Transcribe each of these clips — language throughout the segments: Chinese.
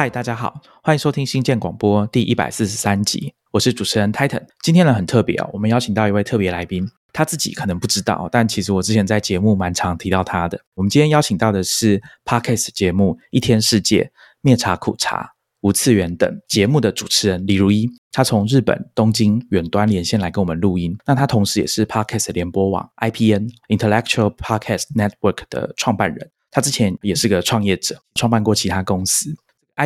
嗨，大家好，欢迎收听新建广播第一百四十三集，我是主持人 Titan。今天呢很特别哦，我们邀请到一位特别来宾，他自己可能不知道，但其实我之前在节目蛮常提到他的。我们今天邀请到的是 Podcast 节目《一天世界》、《灭茶苦茶》、《无次元》等节目的主持人李如一，他从日本东京远端连线来跟我们录音。那他同时也是 Podcast 联播网 IPN Intellectual Podcast Network 的创办人。他之前也是个创业者，创办过其他公司。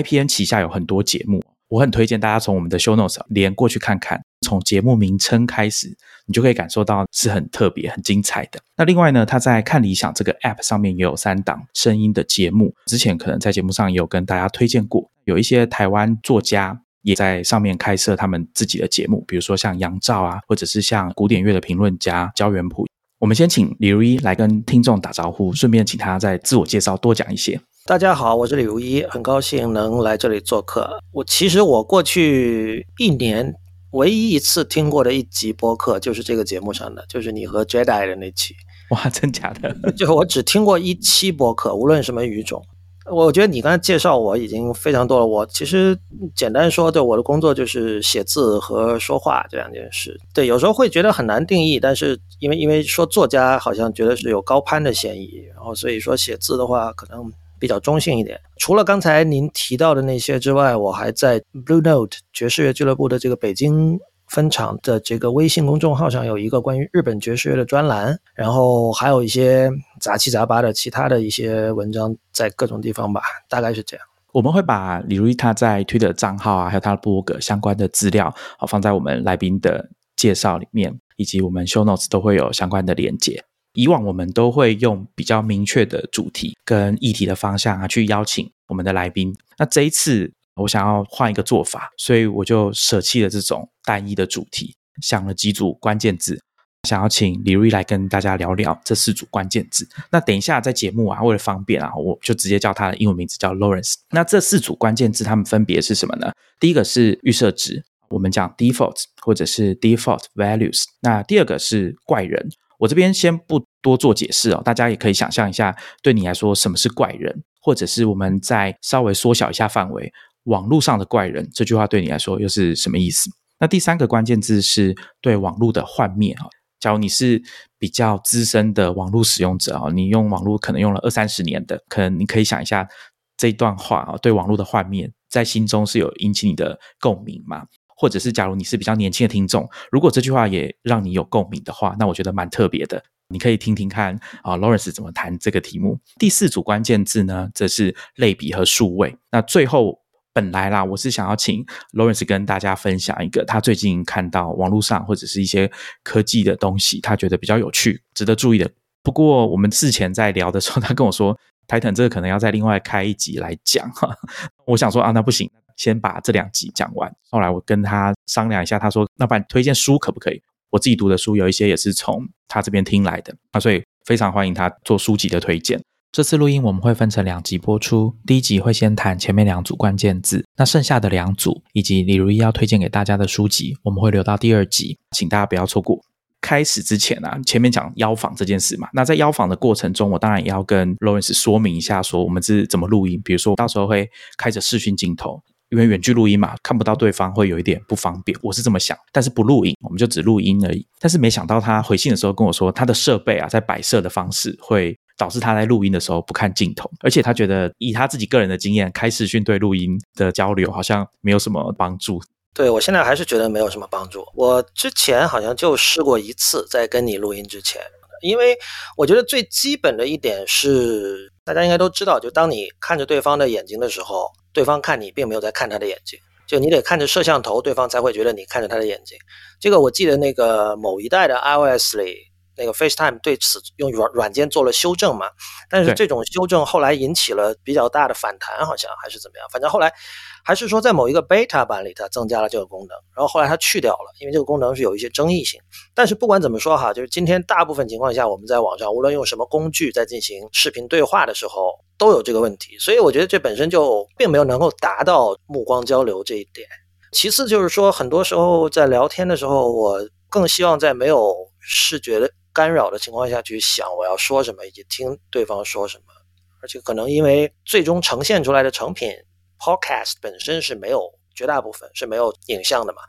IPN 旗下有很多节目，我很推荐大家从我们的 Show Notes 连过去看看。从节目名称开始，你就可以感受到是很特别、很精彩的。那另外呢，他在看理想这个 App 上面也有三档声音的节目，之前可能在节目上也有跟大家推荐过。有一些台湾作家也在上面开设他们自己的节目，比如说像杨照啊，或者是像古典乐的评论家焦元溥。我们先请李如一来跟听众打招呼，顺便请他再自我介绍多讲一些。大家好，我是李如一，很高兴能来这里做客。我其实我过去一年唯一一次听过的一集播客，就是这个节目上的，就是你和 Jedi 的那期。哇，真假的？就我只听过一期播客，无论什么语种。我觉得你刚才介绍我已经非常多了。我其实简单说，对我的工作就是写字和说话这两件事。对，有时候会觉得很难定义，但是因为因为说作家好像觉得是有高攀的嫌疑，然后所以说写字的话可能比较中性一点。除了刚才您提到的那些之外，我还在 Blue Note 爵士乐俱乐部的这个北京。分场的这个微信公众号上有一个关于日本爵士乐的专栏，然后还有一些杂七杂八的其他的一些文章在各种地方吧，大概是这样。我们会把李如意他在推的账号啊，还有他的博客相关的资料，好放在我们来宾的介绍里面，以及我们 show notes 都会有相关的连接。以往我们都会用比较明确的主题跟议题的方向啊，去邀请我们的来宾。那这一次。我想要换一个做法，所以我就舍弃了这种单一的主题，想了几组关键字，想要请李瑞来跟大家聊聊这四组关键字。那等一下在节目啊，为了方便啊，我就直接叫他的英文名字叫 Lawrence。那这四组关键字，它们分别是什么呢？第一个是预设值，我们讲 default 或者是 default values。那第二个是怪人，我这边先不多做解释哦，大家也可以想象一下，对你来说什么是怪人，或者是我们再稍微缩小一下范围。网络上的怪人这句话对你来说又是什么意思？那第三个关键字是对网络的幻灭啊。假如你是比较资深的网络使用者啊，你用网络可能用了二三十年的，可能你可以想一下这一段话啊，对网络的幻灭在心中是有引起你的共鸣吗？或者是假如你是比较年轻的听众，如果这句话也让你有共鸣的话，那我觉得蛮特别的，你可以听听看啊，Lawrence 怎么谈这个题目。第四组关键字呢，则是类比和数位。那最后。本来啦，我是想要请 Lawrence 跟大家分享一个他最近看到网络上或者是一些科技的东西，他觉得比较有趣、值得注意的。不过我们事前在聊的时候，他跟我说，Titan 这个可能要再另外开一集来讲哈。我想说啊，那不行，先把这两集讲完。后来我跟他商量一下，他说，那不然推荐书可不可以？我自己读的书有一些也是从他这边听来的啊，所以非常欢迎他做书籍的推荐。这次录音我们会分成两集播出，第一集会先谈前面两组关键字，那剩下的两组以及李如一要推荐给大家的书籍，我们会留到第二集，请大家不要错过。开始之前啊，前面讲邀访这件事嘛，那在邀访的过程中，我当然也要跟 Lawrence 说明一下，说我们是怎么录音，比如说到时候会开着视讯镜头，因为远距录音嘛，看不到对方会有一点不方便，我是这么想，但是不录影，我们就只录音而已。但是没想到他回信的时候跟我说，他的设备啊，在摆设的方式会。导致他在录音的时候不看镜头，而且他觉得以他自己个人的经验，开视讯对录音的交流好像没有什么帮助。对我现在还是觉得没有什么帮助。我之前好像就试过一次，在跟你录音之前，因为我觉得最基本的一点是，大家应该都知道，就当你看着对方的眼睛的时候，对方看你并没有在看他的眼睛，就你得看着摄像头，对方才会觉得你看着他的眼睛。这个我记得那个某一代的 iOS 里。那个 FaceTime 对此用软软件做了修正嘛，但是这种修正后来引起了比较大的反弹，好像还是怎么样。反正后来还是说在某一个 Beta 版里，它增加了这个功能，然后后来它去掉了，因为这个功能是有一些争议性。但是不管怎么说哈，就是今天大部分情况下，我们在网上无论用什么工具在进行视频对话的时候，都有这个问题。所以我觉得这本身就并没有能够达到目光交流这一点。其次就是说，很多时候在聊天的时候，我更希望在没有视觉的。干扰的情况下去想我要说什么，以及听对方说什么，而且可能因为最终呈现出来的成品 podcast 本身是没有绝大部分是没有影像的嘛，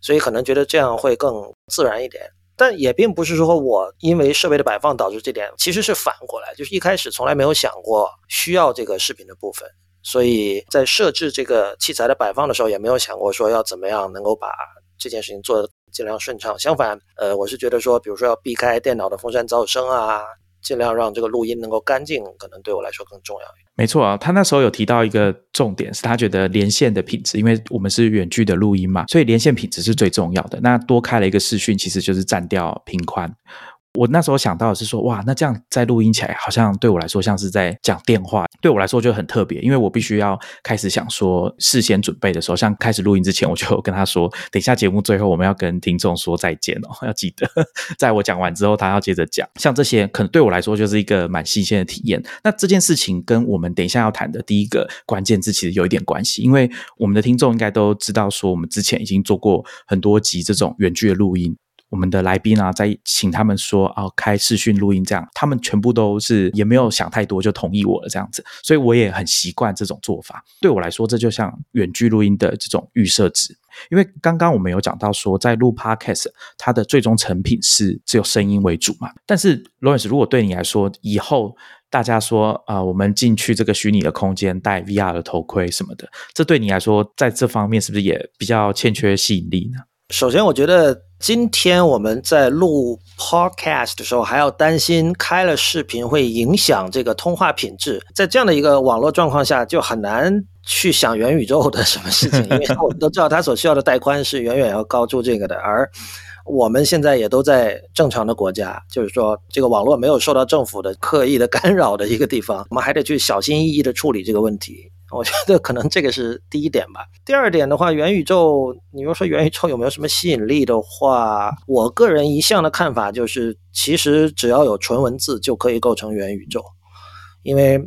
所以可能觉得这样会更自然一点。但也并不是说我因为设备的摆放导致这点，其实是反过来，就是一开始从来没有想过需要这个视频的部分，所以在设置这个器材的摆放的时候，也没有想过说要怎么样能够把这件事情做得尽量顺畅。相反，呃，我是觉得说，比如说要避开电脑的风扇噪声啊。尽量让这个录音能够干净，可能对我来说更重要一点。没错啊，他那时候有提到一个重点，是他觉得连线的品质，因为我们是远距的录音嘛，所以连线品质是最重要的。那多开了一个视讯，其实就是占掉频宽。我那时候想到的是说，哇，那这样在录音起来，好像对我来说像是在讲电话，对我来说就很特别，因为我必须要开始想说，事先准备的时候，像开始录音之前，我就跟他说，等一下节目最后我们要跟听众说再见哦，要记得，在我讲完之后，他要接着讲。像这些，可能对我来说就是一个蛮新鲜的体验。那这件事情跟我们等一下要谈的第一个关键字其实有一点关系，因为我们的听众应该都知道，说我们之前已经做过很多集这种远距的录音。我们的来宾啊，在请他们说啊，开视讯录音这样，他们全部都是也没有想太多就同意我了这样子，所以我也很习惯这种做法。对我来说，这就像远距录音的这种预设值。因为刚刚我们有讲到说，在录 Podcast，它的最终成品是只有声音为主嘛。但是 Lawrence，如果对你来说，以后大家说啊，我们进去这个虚拟的空间，戴 VR 的头盔什么的，这对你来说，在这方面是不是也比较欠缺吸引力呢？首先，我觉得今天我们在录 podcast 的时候，还要担心开了视频会影响这个通话品质。在这样的一个网络状况下，就很难去想元宇宙的什么事情，因为我们都知道它所需要的带宽是远远要高出这个的。而我们现在也都在正常的国家，就是说这个网络没有受到政府的刻意的干扰的一个地方，我们还得去小心翼翼的处理这个问题。我觉得可能这个是第一点吧。第二点的话，元宇宙，你要说元宇宙有没有什么吸引力的话，我个人一向的看法就是，其实只要有纯文字就可以构成元宇宙。因为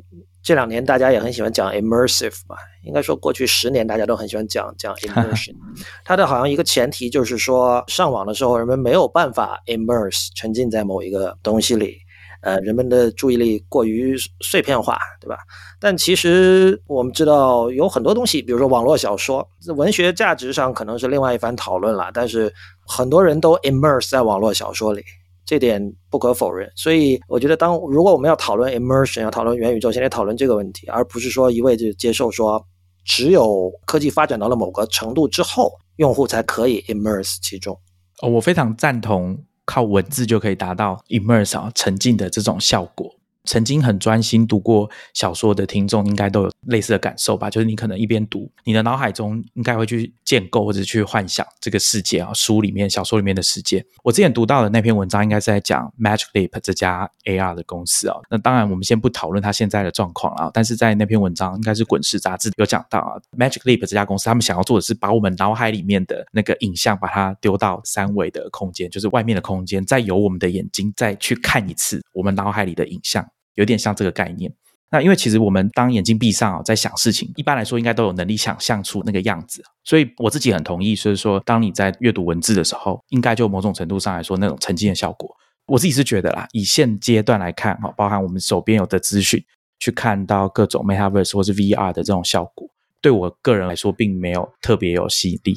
这两年大家也很喜欢讲 immersive 嘛，应该说过去十年大家都很喜欢讲讲 immersion。它的好像一个前提就是说，上网的时候人们没有办法 immerse 沉浸在某一个东西里。呃，人们的注意力过于碎片化，对吧？但其实我们知道有很多东西，比如说网络小说，文学价值上可能是另外一番讨论了。但是很多人都 immerse 在网络小说里，这点不可否认。所以我觉得，当如果我们要讨论 immersion，要讨论元宇宙，先得讨论这个问题，而不是说一味就接受说，只有科技发展到了某个程度之后，用户才可以 immerse 其中。哦，我非常赞同。靠文字就可以达到 immerse 啊沉浸的这种效果。曾经很专心读过小说的听众，应该都有类似的感受吧？就是你可能一边读，你的脑海中应该会去建构或者去幻想这个世界啊，书里面、小说里面的世界。我之前读到的那篇文章，应该是在讲 Magic Leap 这家 AR 的公司啊。那当然，我们先不讨论它现在的状况啊。但是在那篇文章，应该是《滚石》杂志有讲到啊，Magic Leap 这家公司，他们想要做的是把我们脑海里面的那个影像，把它丢到三维的空间，就是外面的空间，再由我们的眼睛再去看一次我们脑海里的影像。有点像这个概念。那因为其实我们当眼睛闭上啊，在想事情，一般来说应该都有能力想象出那个样子。所以我自己很同意，所以说当你在阅读文字的时候，应该就某种程度上来说那种沉浸的效果。我自己是觉得啦，以现阶段来看哈，包含我们手边有的资讯，去看到各种 Metaverse 或是 VR 的这种效果，对我个人来说并没有特别有吸引力。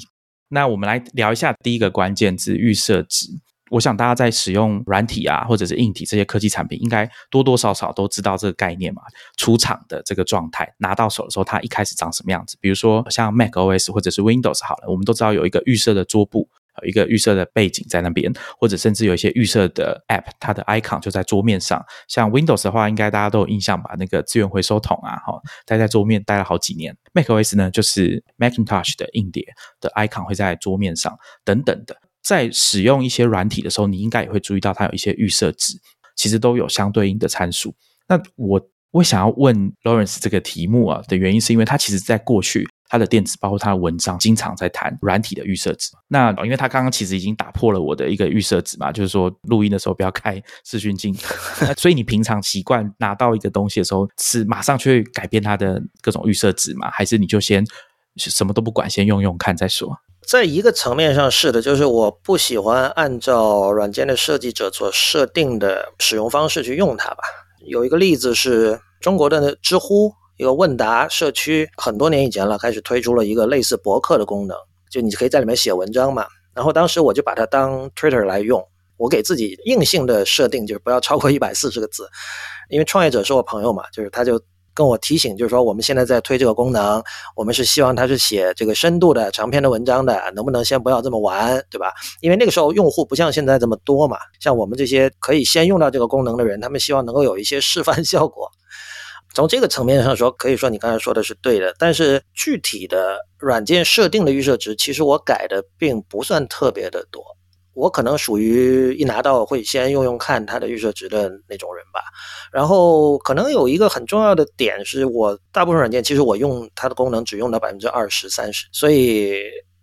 那我们来聊一下第一个关键字预设值。我想大家在使用软体啊，或者是硬体这些科技产品，应该多多少少都知道这个概念嘛。出厂的这个状态，拿到手的时候，它一开始长什么样子？比如说像 Mac OS 或者是 Windows 好了，我们都知道有一个预设的桌布，有一个预设的背景在那边，或者甚至有一些预设的 App，它的 icon 就在桌面上。像 Windows 的话，应该大家都有印象吧？那个资源回收桶啊，哈，待在桌面待了好几年。Mac OS 呢，就是 Macintosh 的硬碟的 icon 会在桌面上，等等的。在使用一些软体的时候，你应该也会注意到它有一些预设值，其实都有相对应的参数。那我我想要问 Lawrence 这个题目啊的原因，是因为他其实在过去他的电子包括他的文章，经常在谈软体的预设值。那因为他刚刚其实已经打破了我的一个预设值嘛，就是说录音的时候不要开视讯镜。所以你平常习惯拿到一个东西的时候，是马上去改变它的各种预设值吗？还是你就先什么都不管，先用用看再说？在一个层面上是的，就是我不喜欢按照软件的设计者所设定的使用方式去用它吧。有一个例子是中国的知乎一个问答社区，很多年以前了，开始推出了一个类似博客的功能，就你可以在里面写文章嘛。然后当时我就把它当 Twitter 来用，我给自己硬性的设定就是不要超过一百四十个字，因为创业者是我朋友嘛，就是他就。跟我提醒，就是说我们现在在推这个功能，我们是希望它是写这个深度的长篇的文章的，能不能先不要这么玩，对吧？因为那个时候用户不像现在这么多嘛，像我们这些可以先用到这个功能的人，他们希望能够有一些示范效果。从这个层面上说，可以说你刚才说的是对的，但是具体的软件设定的预设值，其实我改的并不算特别的多。我可能属于一拿到会先用用看它的预设值的那种人吧，然后可能有一个很重要的点是我大部分软件其实我用它的功能只用到百分之二十三十，所以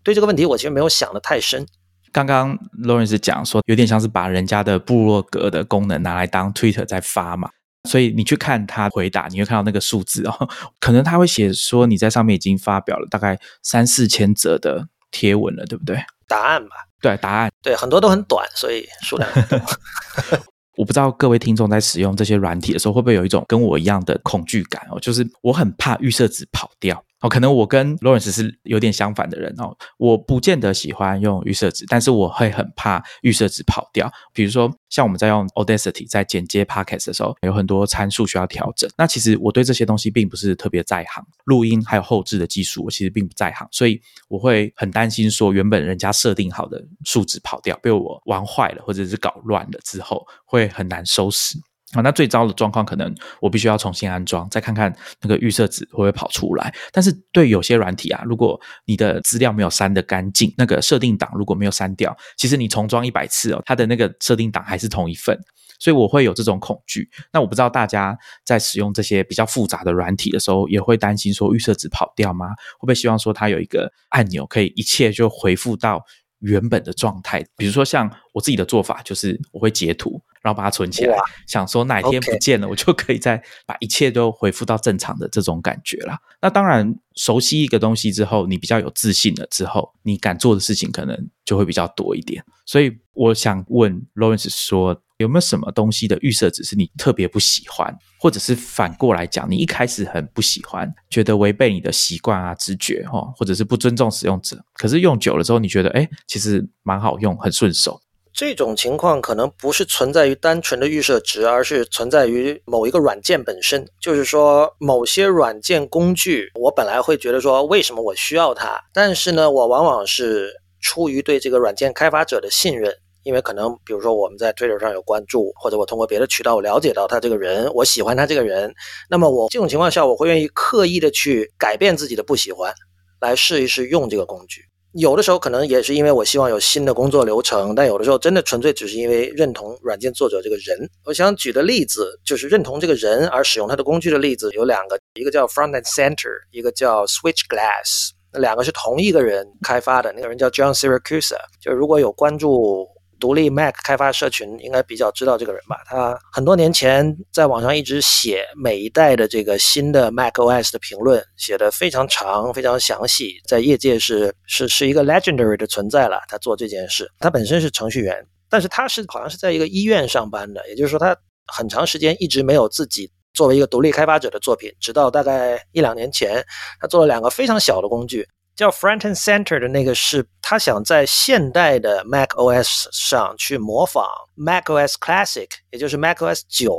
对这个问题我其实没有想的太深。刚刚 Lawrence 讲说有点像是把人家的部落格的功能拿来当 Twitter 在发嘛，所以你去看他回答，你会看到那个数字哦，可能他会写说你在上面已经发表了大概三四千则的贴文了，对不对？答案吧。对，答案对很多都很短，所以数量很多。我不知道各位听众在使用这些软体的时候，会不会有一种跟我一样的恐惧感哦？就是我很怕预设值跑掉。哦，可能我跟 Lawrence 是有点相反的人哦。我不见得喜欢用预设值，但是我会很怕预设值跑掉。比如说，像我们在用 Audacity 在剪接 Podcast 的时候，有很多参数需要调整。那其实我对这些东西并不是特别在行，录音还有后置的技术，我其实并不在行，所以我会很担心说，原本人家设定好的数值跑掉，被我玩坏了或者是搞乱了之后，会很难收拾。啊，那最糟的状况可能我必须要重新安装，再看看那个预设值会不会跑出来。但是对有些软体啊，如果你的资料没有删的干净，那个设定档如果没有删掉，其实你重装一百次哦，它的那个设定档还是同一份。所以我会有这种恐惧。那我不知道大家在使用这些比较复杂的软体的时候，也会担心说预设值跑掉吗？会不会希望说它有一个按钮，可以一切就回复到原本的状态？比如说像我自己的做法，就是我会截图。然后把它存起来，想说哪天不见了，我就可以再把一切都恢复到正常的这种感觉啦。那当然，熟悉一个东西之后，你比较有自信了之后，你敢做的事情可能就会比较多一点。所以我想问 Lawrence 说，有没有什么东西的预设只是你特别不喜欢，或者是反过来讲，你一开始很不喜欢，觉得违背你的习惯啊、直觉哈，或者是不尊重使用者，可是用久了之后，你觉得哎，其实蛮好用，很顺手。这种情况可能不是存在于单纯的预设值，而是存在于某一个软件本身。就是说，某些软件工具，我本来会觉得说，为什么我需要它？但是呢，我往往是出于对这个软件开发者的信任，因为可能比如说我们在 Twitter 上有关注，或者我通过别的渠道我了解到他这个人，我喜欢他这个人，那么我这种情况下，我会愿意刻意的去改变自己的不喜欢，来试一试用这个工具。有的时候可能也是因为我希望有新的工作流程，但有的时候真的纯粹只是因为认同软件作者这个人。我想举的例子就是认同这个人而使用他的工具的例子有两个，一个叫 Front and Center，一个叫 Switch Glass，那两个是同一个人开发的，那个人叫 John Siracusa。就如果有关注。独立 Mac 开发社群应该比较知道这个人吧？他很多年前在网上一直写每一代的这个新的 Mac OS 的评论，写的非常长、非常详细，在业界是是是一个 legendary 的存在了。他做这件事，他本身是程序员，但是他是好像是在一个医院上班的，也就是说他很长时间一直没有自己作为一个独立开发者的作品，直到大概一两年前，他做了两个非常小的工具。叫 Front and Center 的那个是，他想在现代的 Mac OS 上去模仿 Mac OS Classic，也就是 Mac OS 九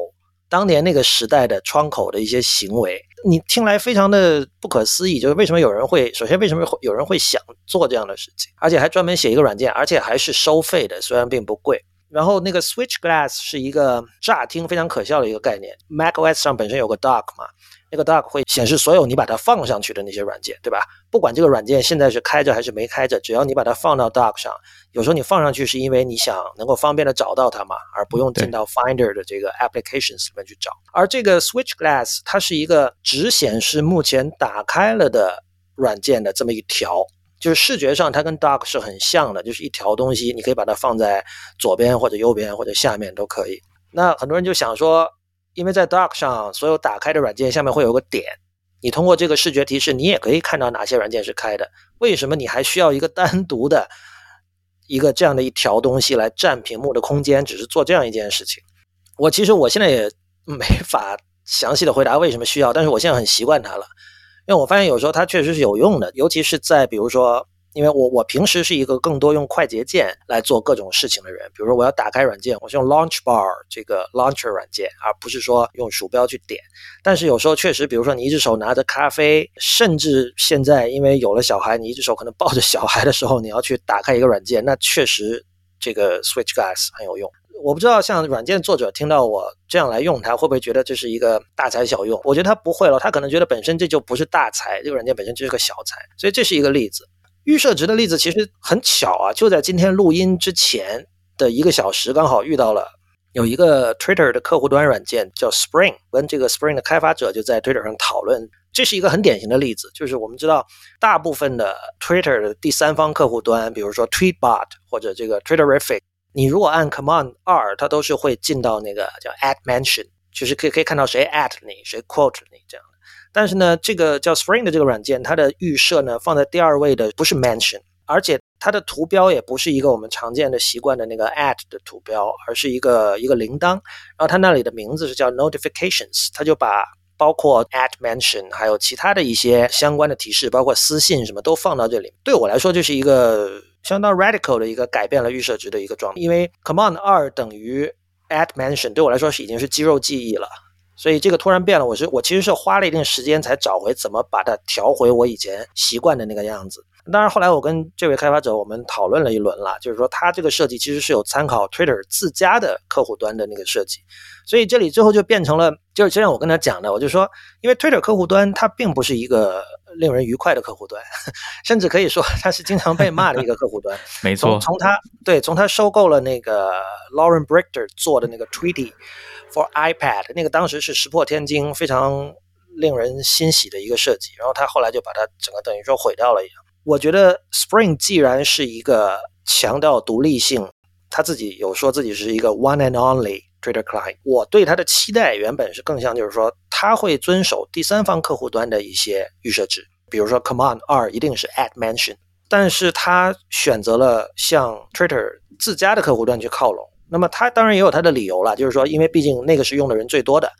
当年那个时代的窗口的一些行为。你听来非常的不可思议，就是为什么有人会，首先为什么有人会想做这样的事情，而且还专门写一个软件，而且还是收费的，虽然并不贵。然后那个 Switch Glass 是一个乍听非常可笑的一个概念，Mac OS 上本身有个 Dock 嘛。那个 Dock 会显示所有你把它放上去的那些软件，对吧？不管这个软件现在是开着还是没开着，只要你把它放到 Dock 上，有时候你放上去是因为你想能够方便的找到它嘛，而不用进到 Finder 的这个 Applications 里面去找。而这个 Switch Glass 它是一个只显示目前打开了的软件的这么一条，就是视觉上它跟 Dock 是很像的，就是一条东西，你可以把它放在左边或者右边或者下面都可以。那很多人就想说。因为在 Dock 上，所有打开的软件下面会有个点，你通过这个视觉提示，你也可以看到哪些软件是开的。为什么你还需要一个单独的一个这样的一条东西来占屏幕的空间？只是做这样一件事情，我其实我现在也没法详细的回答为什么需要，但是我现在很习惯它了，因为我发现有时候它确实是有用的，尤其是在比如说。因为我我平时是一个更多用快捷键来做各种事情的人，比如说我要打开软件，我是用 Launch Bar 这个 Launcher 软件，而不是说用鼠标去点。但是有时候确实，比如说你一只手拿着咖啡，甚至现在因为有了小孩，你一只手可能抱着小孩的时候，你要去打开一个软件，那确实这个 Switch Guys 很有用。我不知道像软件作者听到我这样来用它，会不会觉得这是一个大材小用？我觉得他不会了，他可能觉得本身这就不是大材，这个软件本身就是个小材。所以这是一个例子。预设值的例子其实很巧啊，就在今天录音之前的一个小时，刚好遇到了有一个 Twitter 的客户端软件叫 Spring，跟这个 Spring 的开发者就在 Twitter 上讨论。这是一个很典型的例子，就是我们知道大部分的 Twitter 的第三方客户端，比如说 Tweetbot 或者这个 Twitterific，你如果按 Command 二，它都是会进到那个叫 at mention，就是可以可以看到谁 at 你，谁 quote 你这样。但是呢，这个叫 Spring 的这个软件，它的预设呢放在第二位的不是 Mention，而且它的图标也不是一个我们常见的习惯的那个 at 的图标，而是一个一个铃铛。然后它那里的名字是叫 Notifications，它就把包括 at mention 还有其他的一些相关的提示，包括私信什么都放到这里。对我来说，就是一个相当 radical 的一个改变了预设值的一个状态，因为 Command 二等于 at mention，对我来说是已经是肌肉记忆了。所以这个突然变了，我是我其实是花了一定时间才找回怎么把它调回我以前习惯的那个样子。当然后来我跟这位开发者我们讨论了一轮了，就是说他这个设计其实是有参考 Twitter 自家的客户端的那个设计。所以这里最后就变成了，就是就像我跟他讲的，我就说，因为 Twitter 客户端它并不是一个令人愉快的客户端，甚至可以说它是经常被骂的一个客户端。没错，从他对从他收购了那个 Lauren Brichter 做的那个 Tweety。For iPad 那个当时是石破天惊，非常令人欣喜的一个设计，然后他后来就把它整个等于说毁掉了一样。我觉得 Spring 既然是一个强调独立性，他自己有说自己是一个 One and Only Twitter Client，我对他的期待原本是更像就是说他会遵守第三方客户端的一些预设值，比如说 Command 二一定是 at mention，但是他选择了向 Twitter 自家的客户端去靠拢。那么他当然也有他的理由了，就是说，因为毕竟那个是用的人最多的，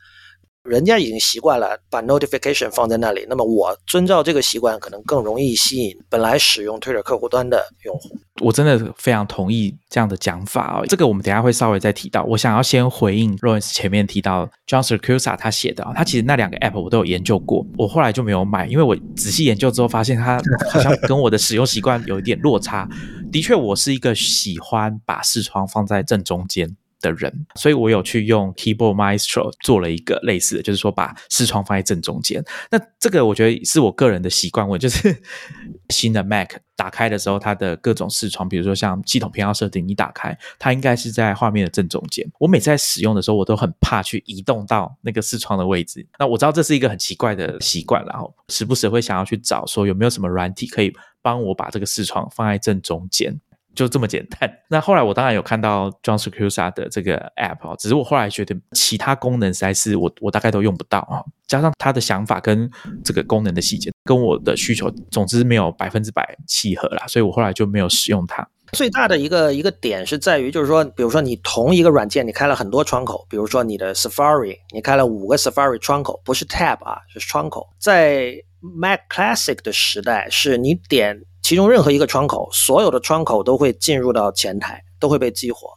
人家已经习惯了把 notification 放在那里。那么我遵照这个习惯，可能更容易吸引本来使用 Twitter 客户端的用户。我真的非常同意这样的讲法哦。这个我们等下会稍微再提到。我想要先回应 Royce 前面提到 John s i r c u s a 他写的啊，他其实那两个 app 我都有研究过，我后来就没有买，因为我仔细研究之后发现它 好像跟我的使用习惯有一点落差。的确，我是一个喜欢把视窗放在正中间的人，所以我有去用 Keyboard Maestro 做了一个类似的，就是说把视窗放在正中间。那这个我觉得是我个人的习惯，我就是 新的 Mac 打开的时候，它的各种视窗，比如说像系统偏好设定，你打开它应该是在画面的正中间。我每次在使用的时候，我都很怕去移动到那个视窗的位置。那我知道这是一个很奇怪的习惯，然后时不时会想要去找说有没有什么软体可以。帮我把这个视窗放在正中间，就这么简单。那后来我当然有看到 John Siracusa 的这个 App 哦只是我后来觉得其他功能实在是我我大概都用不到啊，加上他的想法跟这个功能的细节跟我的需求，总之没有百分之百契合啦，所以我后来就没有使用它。最大的一个一个点是在于，就是说，比如说你同一个软件，你开了很多窗口，比如说你的 Safari，你开了五个 Safari 窗口，不是 Tab 啊，是窗口，在。Mac Classic 的时代是你点其中任何一个窗口，所有的窗口都会进入到前台，都会被激活。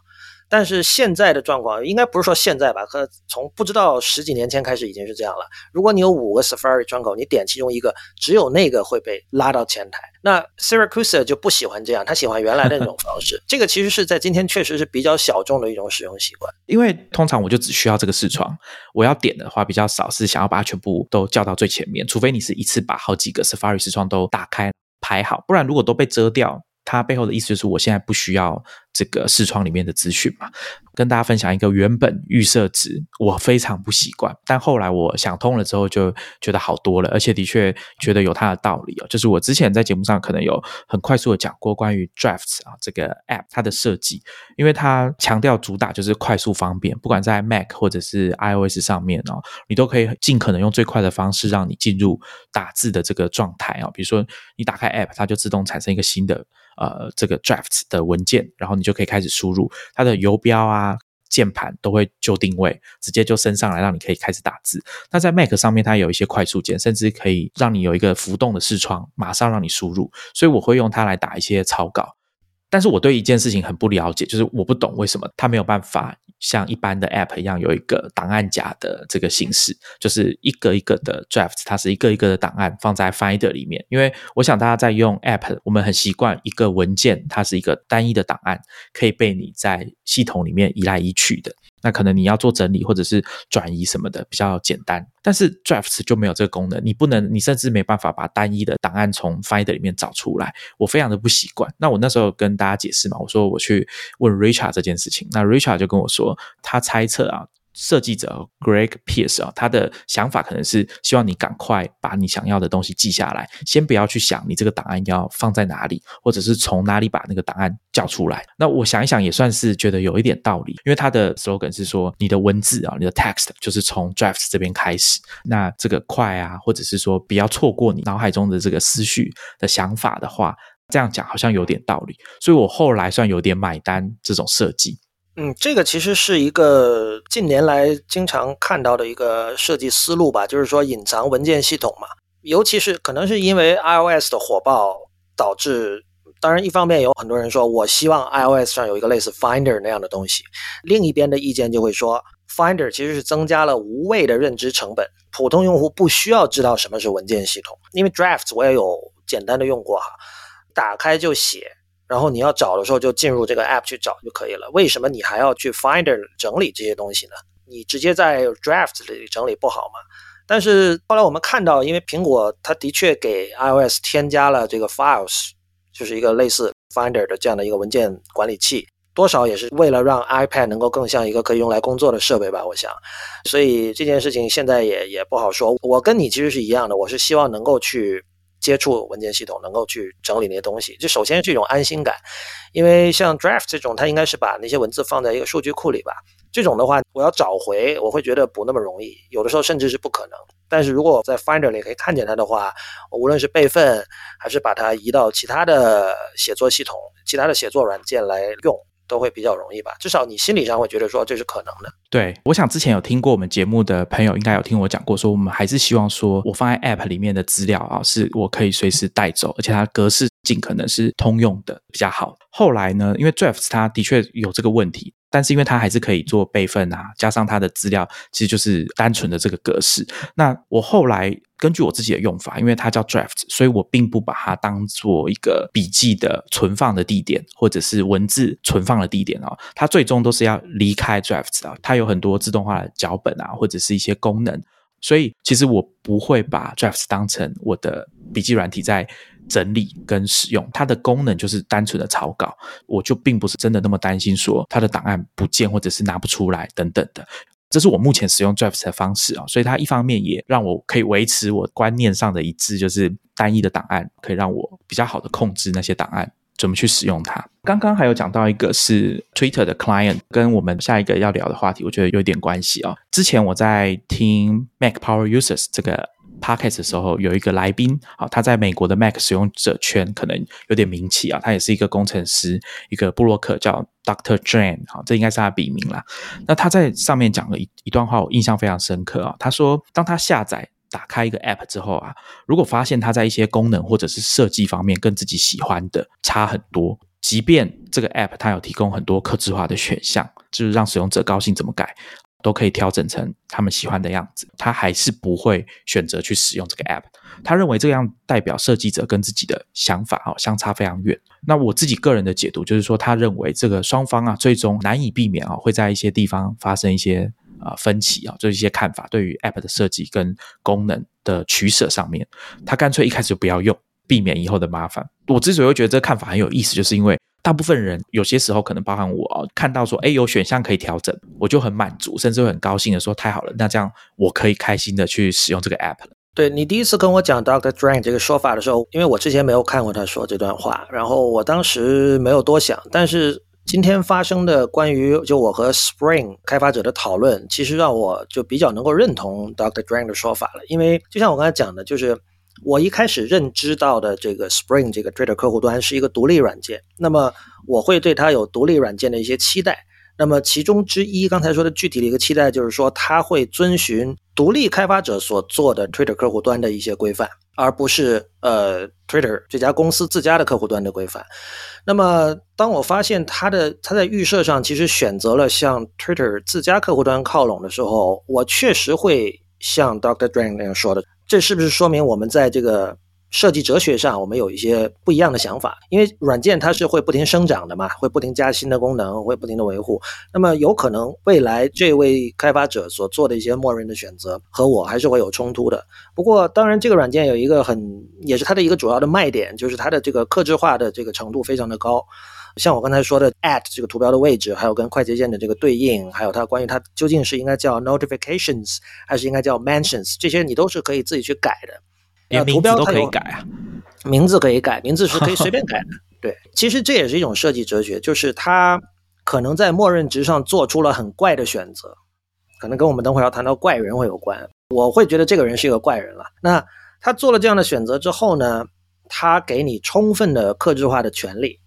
但是现在的状况应该不是说现在吧，可从不知道十几年前开始已经是这样了。如果你有五个 Safari 窗口，你点其中一个，只有那个会被拉到前台。那 Siracusa 就不喜欢这样，他喜欢原来的那种方式。这个其实是在今天确实是比较小众的一种使用习惯。因为通常我就只需要这个视窗，我要点的话比较少，是想要把它全部都叫到最前面，除非你是一次把好几个 Safari 视窗都打开还好，不然如果都被遮掉。它背后的意思就是，我现在不需要这个视窗里面的资讯嘛。跟大家分享一个原本预设值，我非常不习惯，但后来我想通了之后，就觉得好多了，而且的确觉得有它的道理哦。就是我之前在节目上可能有很快速的讲过关于 Drafts 啊这个 App 它的设计，因为它强调主打就是快速方便，不管在 Mac 或者是 iOS 上面哦，你都可以尽可能用最快的方式让你进入打字的这个状态啊。比如说你打开 App，它就自动产生一个新的。呃，这个 drafts 的文件，然后你就可以开始输入它的游标啊，键盘都会就定位，直接就升上来，让你可以开始打字。那在 Mac 上面，它有一些快速键，甚至可以让你有一个浮动的视窗，马上让你输入。所以我会用它来打一些草稿。但是我对一件事情很不了解，就是我不懂为什么它没有办法像一般的 App 一样有一个档案夹的这个形式，就是一个一个的 Draft，它是一个一个的档案放在 Finder 里面。因为我想大家在用 App，我们很习惯一个文件，它是一个单一的档案，可以被你在系统里面移来移去的。那可能你要做整理或者是转移什么的比较简单，但是 Drafts 就没有这个功能，你不能，你甚至没办法把单一的档案从 Finder 里面找出来，我非常的不习惯。那我那时候跟大家解释嘛，我说我去问 Richard 这件事情，那 Richard 就跟我说，他猜测啊。设计者 Greg Pierce 啊，他的想法可能是希望你赶快把你想要的东西记下来，先不要去想你这个档案要放在哪里，或者是从哪里把那个档案叫出来。那我想一想，也算是觉得有一点道理，因为他的 slogan 是说，你的文字啊，你的 text 就是从 drafts 这边开始，那这个快啊，或者是说不要错过你脑海中的这个思绪的想法的话，这样讲好像有点道理，所以我后来算有点买单这种设计。嗯，这个其实是一个近年来经常看到的一个设计思路吧，就是说隐藏文件系统嘛。尤其是可能是因为 iOS 的火爆导致，当然一方面有很多人说我希望 iOS 上有一个类似 Finder 那样的东西，另一边的意见就会说 Finder 其实是增加了无谓的认知成本，普通用户不需要知道什么是文件系统，因为 Drafts 我也有简单的用过哈，打开就写。然后你要找的时候就进入这个 app 去找就可以了。为什么你还要去 Finder 整理这些东西呢？你直接在 Draft 里整理不好吗？但是后来我们看到，因为苹果它的确给 iOS 添加了这个 Files，就是一个类似 Finder 的这样的一个文件管理器，多少也是为了让 iPad 能够更像一个可以用来工作的设备吧，我想。所以这件事情现在也也不好说。我跟你其实是一样的，我是希望能够去。接触文件系统，能够去整理那些东西，就首先是一种安心感，因为像 Draft 这种，它应该是把那些文字放在一个数据库里吧。这种的话，我要找回，我会觉得不那么容易，有的时候甚至是不可能。但是如果在 Finder 里可以看见它的话，我无论是备份，还是把它移到其他的写作系统、其他的写作软件来用。都会比较容易吧，至少你心理上会觉得说这是可能的。对，我想之前有听过我们节目的朋友，应该有听我讲过，说我们还是希望说我放在 App 里面的资料啊，是我可以随时带走，而且它格式尽可能是通用的比较好。后来呢，因为 Drafts 它的确有这个问题。但是因为它还是可以做备份啊，加上它的资料其实就是单纯的这个格式。那我后来根据我自己的用法，因为它叫 Draft，所以我并不把它当做一个笔记的存放的地点，或者是文字存放的地点哦。它最终都是要离开 Draft 的。它有很多自动化的脚本啊，或者是一些功能，所以其实我不会把 Draft 当成我的笔记软体在。整理跟使用，它的功能就是单纯的草稿，我就并不是真的那么担心说它的档案不见或者是拿不出来等等的。这是我目前使用 Drafts 的方式啊，所以它一方面也让我可以维持我观念上的一致，就是单一的档案可以让我比较好的控制那些档案怎么去使用它。刚刚还有讲到一个是 Twitter 的 Client，跟我们下一个要聊的话题，我觉得有点关系啊。之前我在听 Mac Power Users 这个。Podcast 的时候有一个来宾，啊，他在美国的 Mac 使用者圈可能有点名气啊，他也是一个工程师，一个布洛克叫 Doctor Jane，好，这应该是他笔名啦。那他在上面讲了一一段话，我印象非常深刻啊。他说，当他下载打开一个 App 之后啊，如果发现他在一些功能或者是设计方面跟自己喜欢的差很多，即便这个 App 它有提供很多客制化的选项，就是让使用者高兴怎么改。都可以调整成他们喜欢的样子，他还是不会选择去使用这个 app。他认为这样代表设计者跟自己的想法哦相差非常远。那我自己个人的解读就是说，他认为这个双方啊最终难以避免啊会在一些地方发生一些啊分歧啊，就一些看法对于 app 的设计跟功能的取舍上面，他干脆一开始就不要用，避免以后的麻烦。我之所以会觉得这个看法很有意思，就是因为。大部分人有些时候可能包含我看到说，哎，有选项可以调整，我就很满足，甚至会很高兴的说，太好了，那这样我可以开心的去使用这个 app 了。对你第一次跟我讲 Doctor Drain 这个说法的时候，因为我之前没有看过他说这段话，然后我当时没有多想，但是今天发生的关于就我和 Spring 开发者的讨论，其实让我就比较能够认同 Doctor Drain 的说法了，因为就像我刚才讲的，就是。我一开始认知到的这个 Spring 这个 Twitter 客户端是一个独立软件，那么我会对它有独立软件的一些期待。那么其中之一，刚才说的具体的一个期待，就是说它会遵循独立开发者所做的 Twitter 客户端的一些规范，而不是呃 Twitter 这家公司自家的客户端的规范。那么当我发现它的它在预设上其实选择了向 Twitter 自家客户端靠拢的时候，我确实会像 Dr. Drang 那样说的，这是不是说明我们在这个？设计哲学上，我们有一些不一样的想法，因为软件它是会不停生长的嘛，会不停加新的功能，会不停的维护。那么有可能未来这位开发者所做的一些默认的选择和我还是会有冲突的。不过，当然这个软件有一个很，也是它的一个主要的卖点，就是它的这个克制化的这个程度非常的高。像我刚才说的，at 这个图标的位置，还有跟快捷键的这个对应，还有它关于它究竟是应该叫 notifications 还是应该叫 mentions，这些你都是可以自己去改的。连图标都可以改啊，名字可以改，名字是可以随便改的。对，其实这也是一种设计哲学，就是他可能在默认值上做出了很怪的选择，可能跟我们等会儿要谈到怪人会有关。我会觉得这个人是一个怪人了。那他做了这样的选择之后呢，他给你充分的克制化的权利，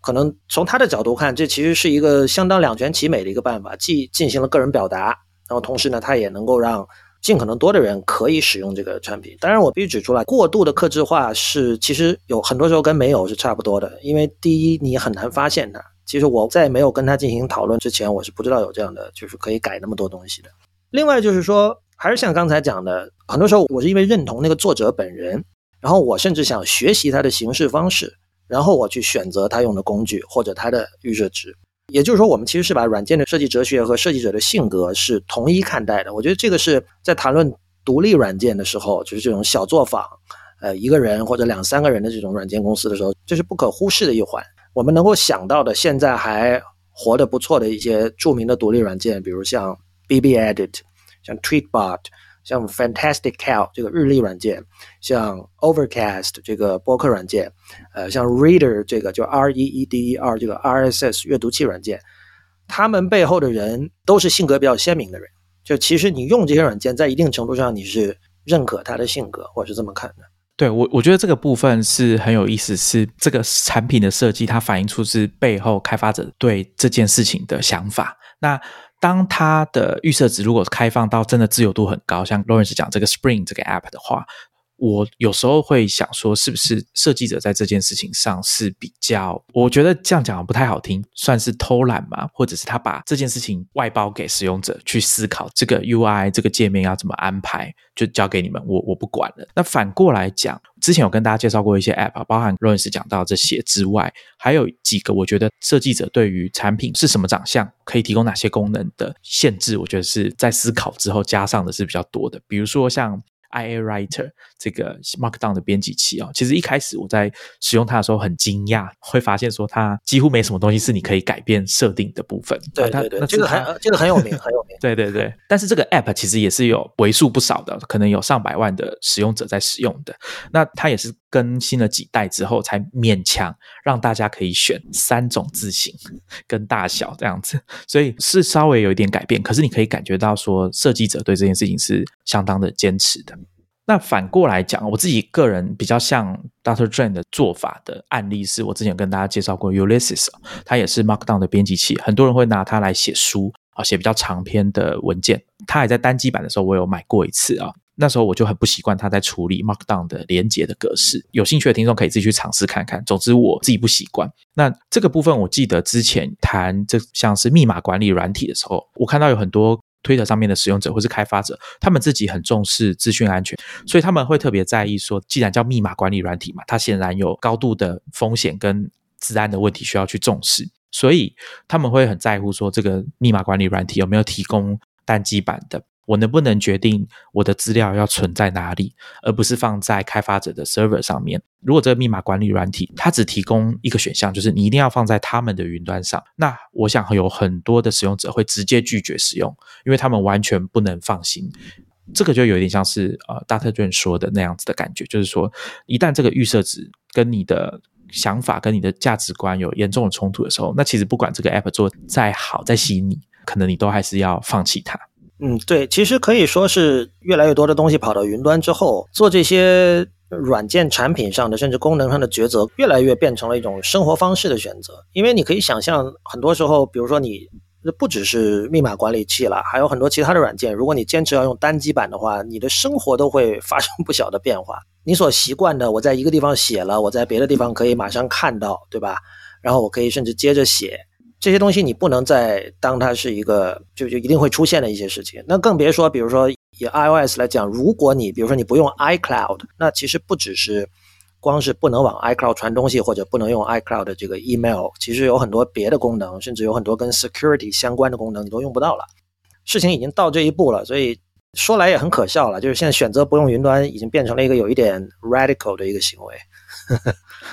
可能从他的角度看，这其实是一个相当两全其美的一个办法，既进行了个人表达，然后同时呢，他也能够让。尽可能多的人可以使用这个产品，当然我必须指出来，过度的克制化是其实有很多时候跟没有是差不多的，因为第一你很难发现它。其实我在没有跟他进行讨论之前，我是不知道有这样的就是可以改那么多东西的。另外就是说，还是像刚才讲的，很多时候我是因为认同那个作者本人，然后我甚至想学习他的行事方式，然后我去选择他用的工具或者他的预设值。也就是说，我们其实是把软件的设计哲学和设计者的性格是同一看待的。我觉得这个是在谈论独立软件的时候，就是这种小作坊，呃，一个人或者两三个人的这种软件公司的时候，这是不可忽视的一环。我们能够想到的，现在还活得不错的一些著名的独立软件，比如像 BB Edit，像 Tweetbot。像 Fantastic Cal 这个日历软件，像 Overcast 这个播客软件，呃，像 Reader 这个就 R E E D E R 这个 RSS 阅读器软件，他们背后的人都是性格比较鲜明的人。就其实你用这些软件，在一定程度上你是认可他的性格，我是这么看的。对我，我觉得这个部分是很有意思，是这个产品的设计，它反映出是背后开发者对这件事情的想法。那当它的预设值如果开放到真的自由度很高，像 Lawrence 讲这个 Spring 这个 App 的话。我有时候会想说，是不是设计者在这件事情上是比较？我觉得这样讲不太好听，算是偷懒嘛？或者是他把这件事情外包给使用者去思考，这个 UI 这个界面要怎么安排，就交给你们，我我不管了。那反过来讲，之前有跟大家介绍过一些 App，包含 Rose 讲到这些之外，还有几个我觉得设计者对于产品是什么长相，可以提供哪些功能的限制，我觉得是在思考之后加上的是比较多的，比如说像。IA Writer 这个 Markdown 的编辑器哦，其实一开始我在使用它的时候很惊讶，会发现说它几乎没什么东西是你可以改变设定的部分。对对对，这个很这个很有名，很有名。对对对，但是这个 App 其实也是有为数不少的，可能有上百万的使用者在使用的。那它也是更新了几代之后，才勉强让大家可以选三种字型 跟大小这样子，所以是稍微有一点改变。可是你可以感觉到说，设计者对这件事情是相当的坚持的。那反过来讲，我自己个人比较像 Doctor Dren 的做法的案例，是我之前跟大家介绍过 Ulysses，它也是 Markdown 的编辑器，很多人会拿它来写书啊，写比较长篇的文件。它还在单机版的时候，我有买过一次啊，那时候我就很不习惯它在处理 Markdown 的连接的格式。有兴趣的听众可以自己去尝试看看。总之我自己不习惯。那这个部分，我记得之前谈这像是密码管理软体的时候，我看到有很多。推特上面的使用者或是开发者，他们自己很重视资讯安全，所以他们会特别在意说，既然叫密码管理软体嘛，它显然有高度的风险跟治安的问题需要去重视，所以他们会很在乎说，这个密码管理软体有没有提供单机版的。我能不能决定我的资料要存在哪里，而不是放在开发者的 server 上面？如果这个密码管理软体它只提供一个选项，就是你一定要放在他们的云端上，那我想有很多的使用者会直接拒绝使用，因为他们完全不能放心。这个就有点像是呃大特卷说的那样子的感觉，就是说一旦这个预设值跟你的想法跟你的价值观有严重的冲突的时候，那其实不管这个 app 做再好再吸引你，可能你都还是要放弃它。嗯，对，其实可以说是越来越多的东西跑到云端之后，做这些软件产品上的，甚至功能上的抉择，越来越变成了一种生活方式的选择。因为你可以想象，很多时候，比如说你。不只是密码管理器了，还有很多其他的软件。如果你坚持要用单机版的话，你的生活都会发生不小的变化。你所习惯的，我在一个地方写了，我在别的地方可以马上看到，对吧？然后我可以甚至接着写这些东西，你不能再当它是一个就就一定会出现的一些事情。那更别说，比如说以 iOS 来讲，如果你比如说你不用 iCloud，那其实不只是。光是不能往 iCloud 传东西，或者不能用 iCloud 的这个 email，其实有很多别的功能，甚至有很多跟 security 相关的功能，你都用不到了。事情已经到这一步了，所以说来也很可笑了，就是现在选择不用云端，已经变成了一个有一点 radical 的一个行为。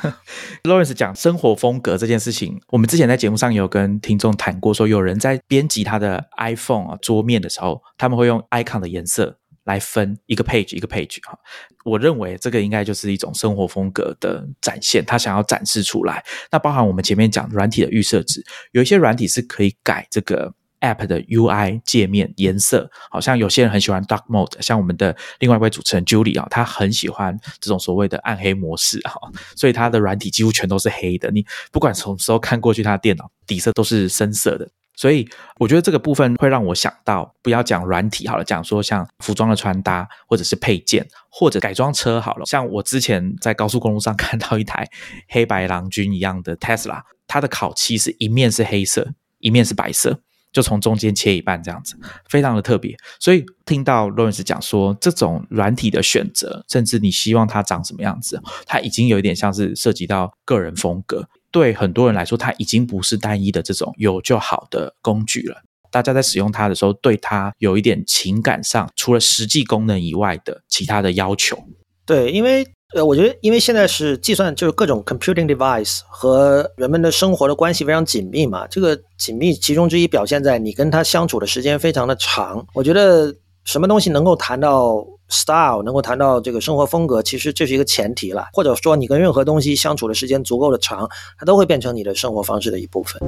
Lawrence 讲生活风格这件事情，我们之前在节目上有跟听众谈过，说有人在编辑他的 iPhone 啊桌面的时候，他们会用 icon 的颜色。来分一个 page 一个 page 哈，我认为这个应该就是一种生活风格的展现，他想要展示出来。那包含我们前面讲软体的预设值，有一些软体是可以改这个 app 的 UI 界面颜色，好像有些人很喜欢 dark mode，像我们的另外一位主持人 Julie 啊，他很喜欢这种所谓的暗黑模式哈，所以他的软体几乎全都是黑的，你不管什么时候看过去，他的电脑底色都是深色的。所以我觉得这个部分会让我想到，不要讲软体好了，讲说像服装的穿搭，或者是配件，或者改装车好了。像我之前在高速公路上 看到一台黑白郎君一样的 Tesla，它的烤漆是一面是黑色，一面是白色，就从中间切一半这样子，非常的特别。所以听到 Lawrence 讲说，这种软体的选择，甚至你希望它长什么样子，它已经有一点像是涉及到个人风格。对很多人来说，它已经不是单一的这种有就好的工具了。大家在使用它的时候，对它有一点情感上，除了实际功能以外的其他的要求。对，因为呃，我觉得，因为现在是计算，就是各种 computing device 和人们的生活的关系非常紧密嘛。这个紧密其中之一表现在你跟他相处的时间非常的长。我觉得什么东西能够谈到？style 能够谈到这个生活风格，其实这是一个前提了，或者说你跟任何东西相处的时间足够的长，它都会变成你的生活方式的一部分。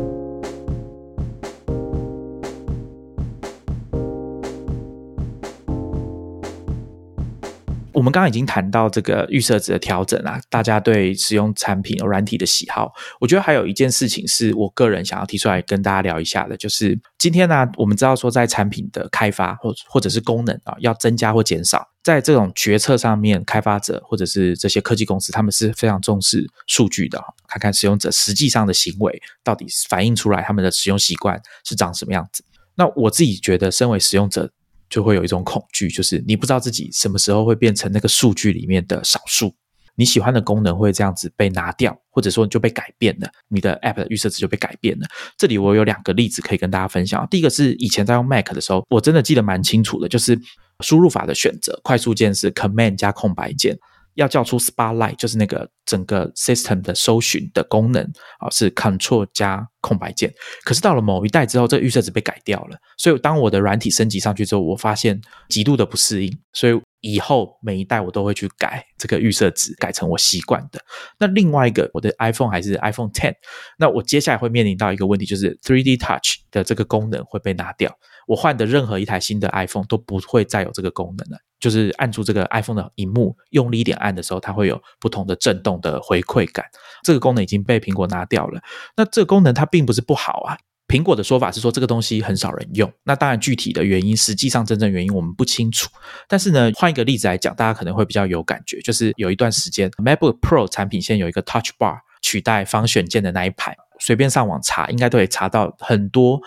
我们刚刚已经谈到这个预设值的调整啊，大家对使用产品软体的喜好，我觉得还有一件事情是我个人想要提出来跟大家聊一下的，就是今天呢，我们知道说在产品的开发或或者是功能啊，要增加或减少，在这种决策上面，开发者或者是这些科技公司，他们是非常重视数据的，看看使用者实际上的行为到底反映出来他们的使用习惯是长什么样子。那我自己觉得，身为使用者。就会有一种恐惧，就是你不知道自己什么时候会变成那个数据里面的少数。你喜欢的功能会这样子被拿掉，或者说就被改变了，你的 App 的预设值就被改变了。这里我有两个例子可以跟大家分享。第一个是以前在用 Mac 的时候，我真的记得蛮清楚的，就是输入法的选择，快速键是 Command 加空白键。要叫出 Spotlight，就是那个整个 system 的搜寻的功能啊，是 Control 加空白键。可是到了某一代之后，这个预设值被改掉了。所以当我的软体升级上去之后，我发现极度的不适应。所以以后每一代我都会去改这个预设值，改成我习惯的。那另外一个，我的 iPhone 还是 iPhone Ten，那我接下来会面临到一个问题，就是 3D Touch 的这个功能会被拿掉。我换的任何一台新的 iPhone 都不会再有这个功能了。就是按住这个 iPhone 的荧幕，用力一点按的时候，它会有不同的震动的回馈感。这个功能已经被苹果拿掉了。那这个功能它并不是不好啊。苹果的说法是说这个东西很少人用。那当然具体的原因，实际上真正原因我们不清楚。但是呢，换一个例子来讲，大家可能会比较有感觉。就是有一段时间，MacBook Pro 产品线有一个 Touch Bar 取代方选键的那一排，随便上网查，应该都可以查到很多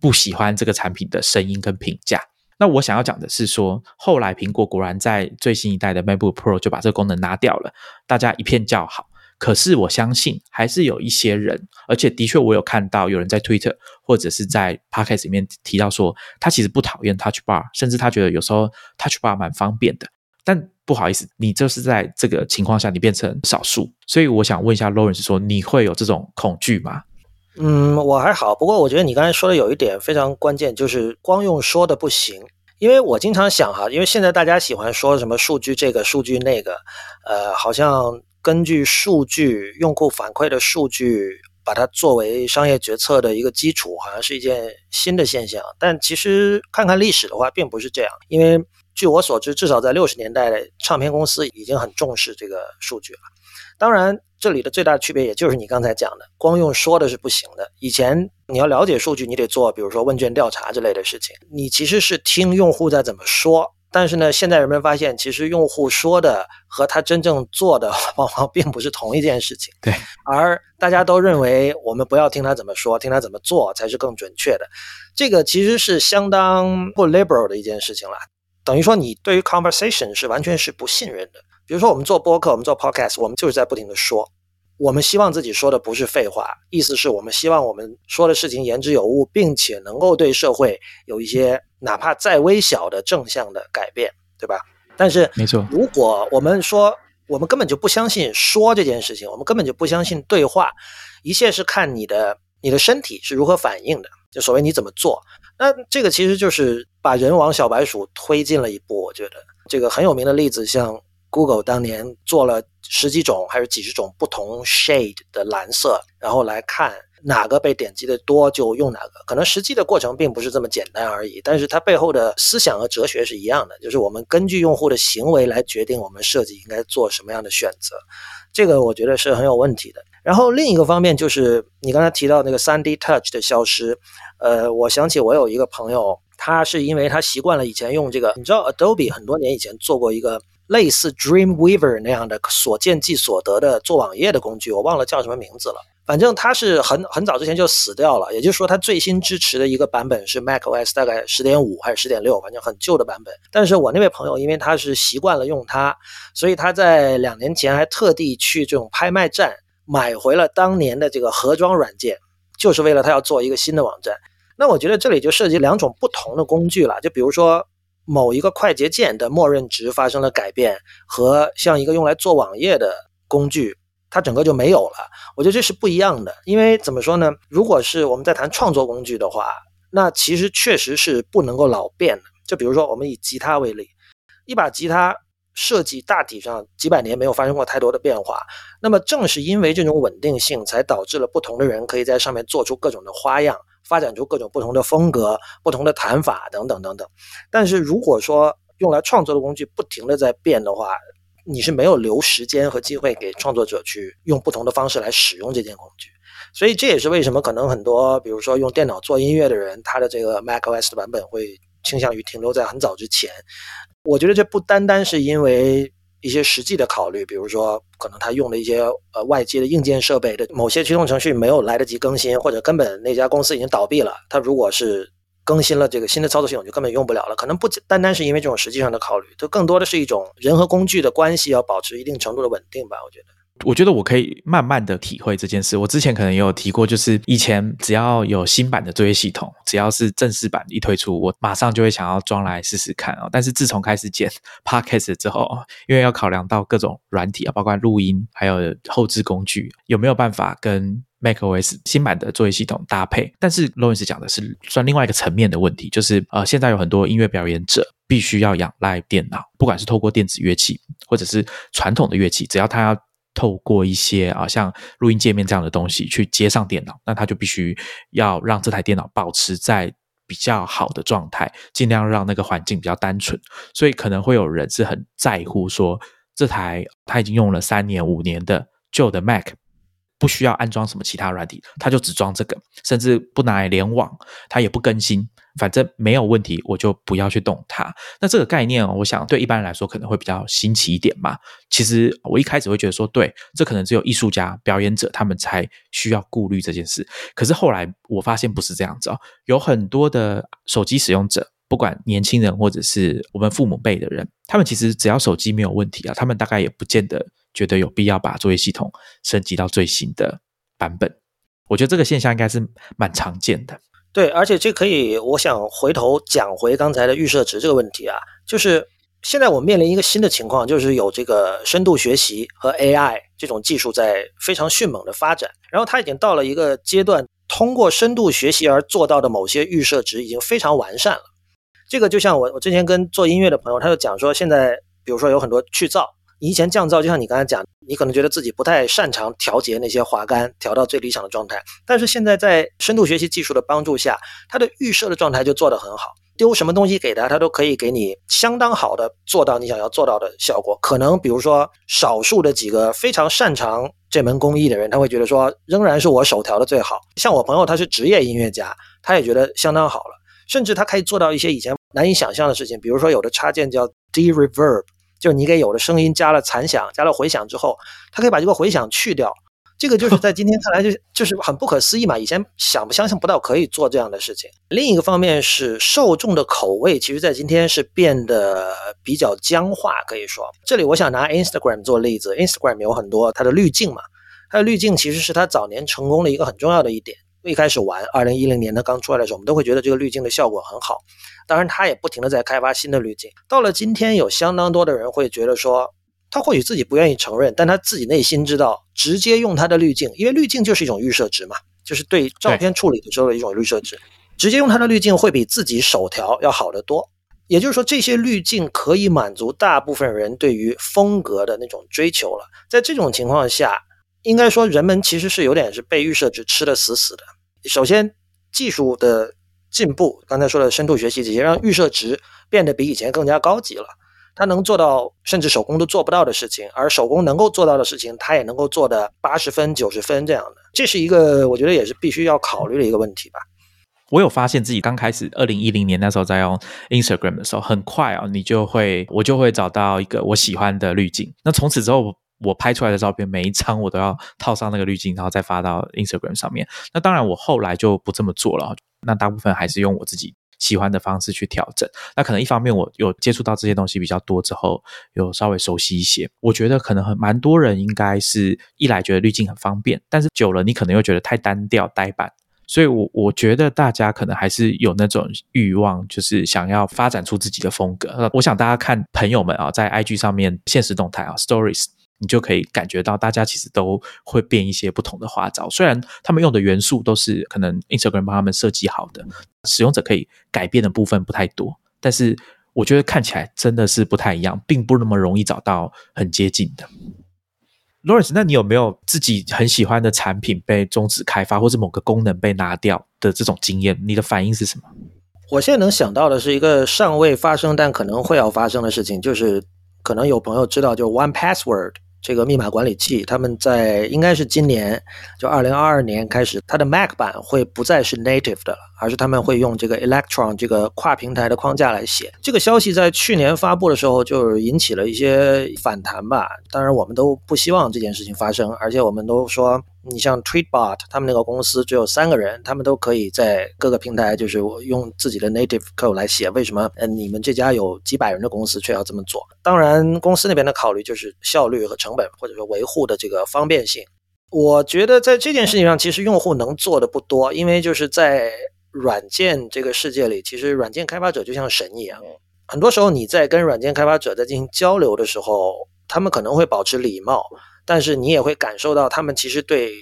不喜欢这个产品的声音跟评价。那我想要讲的是说，后来苹果果然在最新一代的 MacBook Pro 就把这个功能拿掉了，大家一片叫好。可是我相信还是有一些人，而且的确我有看到有人在 Twitter 或者是在 Podcast 里面提到说，他其实不讨厌 Touch Bar，甚至他觉得有时候 Touch Bar 蛮方便的。但不好意思，你就是在这个情况下你变成少数，所以我想问一下 Lawrence 说，你会有这种恐惧吗？嗯，我还好，不过我觉得你刚才说的有一点非常关键，就是光用说的不行。因为我经常想哈，因为现在大家喜欢说什么数据这个数据那个，呃，好像根据数据、用户反馈的数据，把它作为商业决策的一个基础，好像是一件新的现象。但其实看看历史的话，并不是这样。因为据我所知，至少在六十年代的，唱片公司已经很重视这个数据了。当然。这里的最大的区别，也就是你刚才讲的，光用说的是不行的。以前你要了解数据，你得做，比如说问卷调查之类的事情。你其实是听用户在怎么说，但是呢，现在人们发现，其实用户说的和他真正做的 往往并不是同一件事情。对，而大家都认为我们不要听他怎么说，听他怎么做才是更准确的。这个其实是相当不 liberal 的一件事情了。等于说，你对于 conversation 是完全是不信任的。比如说，我们做播客，我们做 podcast，我们就是在不停的说。我们希望自己说的不是废话，意思是我们希望我们说的事情言之有物，并且能够对社会有一些哪怕再微小的正向的改变，对吧？但是，没错，如果我们说我们根本就不相信说这件事情，我们根本就不相信对话，一切是看你的你的身体是如何反应的，就所谓你怎么做，那这个其实就是把人往小白鼠推进了一步。我觉得这个很有名的例子，像。Google 当年做了十几种还是几十种不同 shade 的蓝色，然后来看哪个被点击的多就用哪个。可能实际的过程并不是这么简单而已，但是它背后的思想和哲学是一样的，就是我们根据用户的行为来决定我们设计应该做什么样的选择。这个我觉得是很有问题的。然后另一个方面就是你刚才提到那个 3D Touch 的消失，呃，我想起我有一个朋友，他是因为他习惯了以前用这个，你知道 Adobe 很多年以前做过一个。类似 Dreamweaver 那样的所见即所得的做网页的工具，我忘了叫什么名字了。反正它是很很早之前就死掉了，也就是说，它最新支持的一个版本是 macOS 大概十点五还是十点六，反正很旧的版本。但是我那位朋友，因为他是习惯了用它，所以他在两年前还特地去这种拍卖站买回了当年的这个盒装软件，就是为了他要做一个新的网站。那我觉得这里就涉及两种不同的工具了，就比如说。某一个快捷键的默认值发生了改变，和像一个用来做网页的工具，它整个就没有了。我觉得这是不一样的，因为怎么说呢？如果是我们在谈创作工具的话，那其实确实是不能够老变的。就比如说，我们以吉他为例，一把吉他设计大体上几百年没有发生过太多的变化，那么正是因为这种稳定性，才导致了不同的人可以在上面做出各种的花样。发展出各种不同的风格、不同的弹法等等等等。但是如果说用来创作的工具不停的在变的话，你是没有留时间和机会给创作者去用不同的方式来使用这件工具。所以这也是为什么可能很多，比如说用电脑做音乐的人，他的这个 macOS 的版本会倾向于停留在很早之前。我觉得这不单单是因为。一些实际的考虑，比如说可能他用的一些呃外接的硬件设备的某些驱动程序没有来得及更新，或者根本那家公司已经倒闭了。他如果是更新了这个新的操作系统，就根本用不了了。可能不单单是因为这种实际上的考虑，就更多的是一种人和工具的关系要保持一定程度的稳定吧。我觉得。我觉得我可以慢慢的体会这件事。我之前可能也有提过，就是以前只要有新版的作业系统，只要是正式版一推出，我马上就会想要装来试试看啊。但是自从开始剪 podcast 之后，因为要考量到各种软体啊，包括录音还有后置工具有没有办法跟 macOS 新版的作业系统搭配。但是 Lawrence 讲的是算另外一个层面的问题，就是呃，现在有很多音乐表演者必须要仰赖电脑，不管是透过电子乐器或者是传统的乐器，只要他要。透过一些啊，像录音界面这样的东西去接上电脑，那他就必须要让这台电脑保持在比较好的状态，尽量让那个环境比较单纯。所以可能会有人是很在乎说，这台他已经用了三年五年的旧的 Mac。不需要安装什么其他软体，他就只装这个，甚至不拿来联网，他也不更新，反正没有问题，我就不要去动它。那这个概念，我想对一般人来说可能会比较新奇一点嘛。其实我一开始会觉得说，对，这可能只有艺术家、表演者他们才需要顾虑这件事。可是后来我发现不是这样子哦，有很多的手机使用者，不管年轻人或者是我们父母辈的人，他们其实只要手机没有问题啊，他们大概也不见得。觉得有必要把作业系统升级到最新的版本，我觉得这个现象应该是蛮常见的。对，而且这可以，我想回头讲回刚才的预设值这个问题啊，就是现在我面临一个新的情况，就是有这个深度学习和 AI 这种技术在非常迅猛的发展，然后它已经到了一个阶段，通过深度学习而做到的某些预设值已经非常完善了。这个就像我我之前跟做音乐的朋友，他就讲说，现在比如说有很多去噪。以前降噪就像你刚才讲，你可能觉得自己不太擅长调节那些滑杆，调到最理想的状态。但是现在在深度学习技术的帮助下，它的预设的状态就做得很好。丢什么东西给他，他都可以给你相当好的做到你想要做到的效果。可能比如说少数的几个非常擅长这门工艺的人，他会觉得说仍然是我手调的最好。像我朋友他是职业音乐家，他也觉得相当好了。甚至他可以做到一些以前难以想象的事情，比如说有的插件叫 de reverb。就是你给有的声音加了残响、加了回响之后，它可以把这个回响去掉。这个就是在今天看来就就是很不可思议嘛。以前想不相信不到可以做这样的事情。另一个方面是受众的口味，其实在今天是变得比较僵化。可以说，这里我想拿 Instagram 做例子。Instagram 有很多它的滤镜嘛，它的滤镜其实是它早年成功的一个很重要的一点。一开始玩，二零一零年它刚出来的时候，我们都会觉得这个滤镜的效果很好。当然，他也不停的在开发新的滤镜。到了今天，有相当多的人会觉得说，他或许自己不愿意承认，但他自己内心知道，直接用他的滤镜，因为滤镜就是一种预设值嘛，就是对照片处理的时候的一种预设值，直接用他的滤镜会比自己手调要好得多。也就是说，这些滤镜可以满足大部分人对于风格的那种追求了。在这种情况下，应该说，人们其实是有点是被预设值吃的死死的。首先，技术的进步，刚才说的深度学习这些，让预设值变得比以前更加高级了。它能做到甚至手工都做不到的事情，而手工能够做到的事情，它也能够做的八十分、九十分这样的。这是一个我觉得也是必须要考虑的一个问题吧。我有发现自己刚开始二零一零年那时候在用 Instagram 的时候，很快啊，你就会我就会找到一个我喜欢的滤镜。那从此之后。我拍出来的照片，每一张我都要套上那个滤镜，然后再发到 Instagram 上面。那当然，我后来就不这么做了。那大部分还是用我自己喜欢的方式去调整。那可能一方面我有接触到这些东西比较多之后，有稍微熟悉一些。我觉得可能很蛮多人应该是一来觉得滤镜很方便，但是久了你可能又觉得太单调呆板。所以，我我觉得大家可能还是有那种欲望，就是想要发展出自己的风格。我想大家看朋友们啊，在 IG 上面现实动态啊，Stories。你就可以感觉到，大家其实都会变一些不同的花招。虽然他们用的元素都是可能 Instagram 帮他们设计好的，使用者可以改变的部分不太多，但是我觉得看起来真的是不太一样，并不那么容易找到很接近的。Lawrence，那你有没有自己很喜欢的产品被终止开发，或者某个功能被拿掉的这种经验？你的反应是什么？我现在能想到的是一个尚未发生但可能会要发生的事情，就是可能有朋友知道，就 One Password。这个密码管理器，他们在应该是今年，就二零二二年开始，它的 Mac 版会不再是 native 的了，而是他们会用这个 Electron 这个跨平台的框架来写。这个消息在去年发布的时候就引起了一些反弹吧。当然，我们都不希望这件事情发生，而且我们都说。你像 Tweetbot 他们那个公司只有三个人，他们都可以在各个平台，就是用自己的 native code 来写。为什么？嗯，你们这家有几百人的公司却要这么做？当然，公司那边的考虑就是效率和成本，或者说维护的这个方便性。我觉得在这件事情上，其实用户能做的不多，因为就是在软件这个世界里，其实软件开发者就像神一样。很多时候你在跟软件开发者在进行交流的时候，他们可能会保持礼貌。但是你也会感受到，他们其实对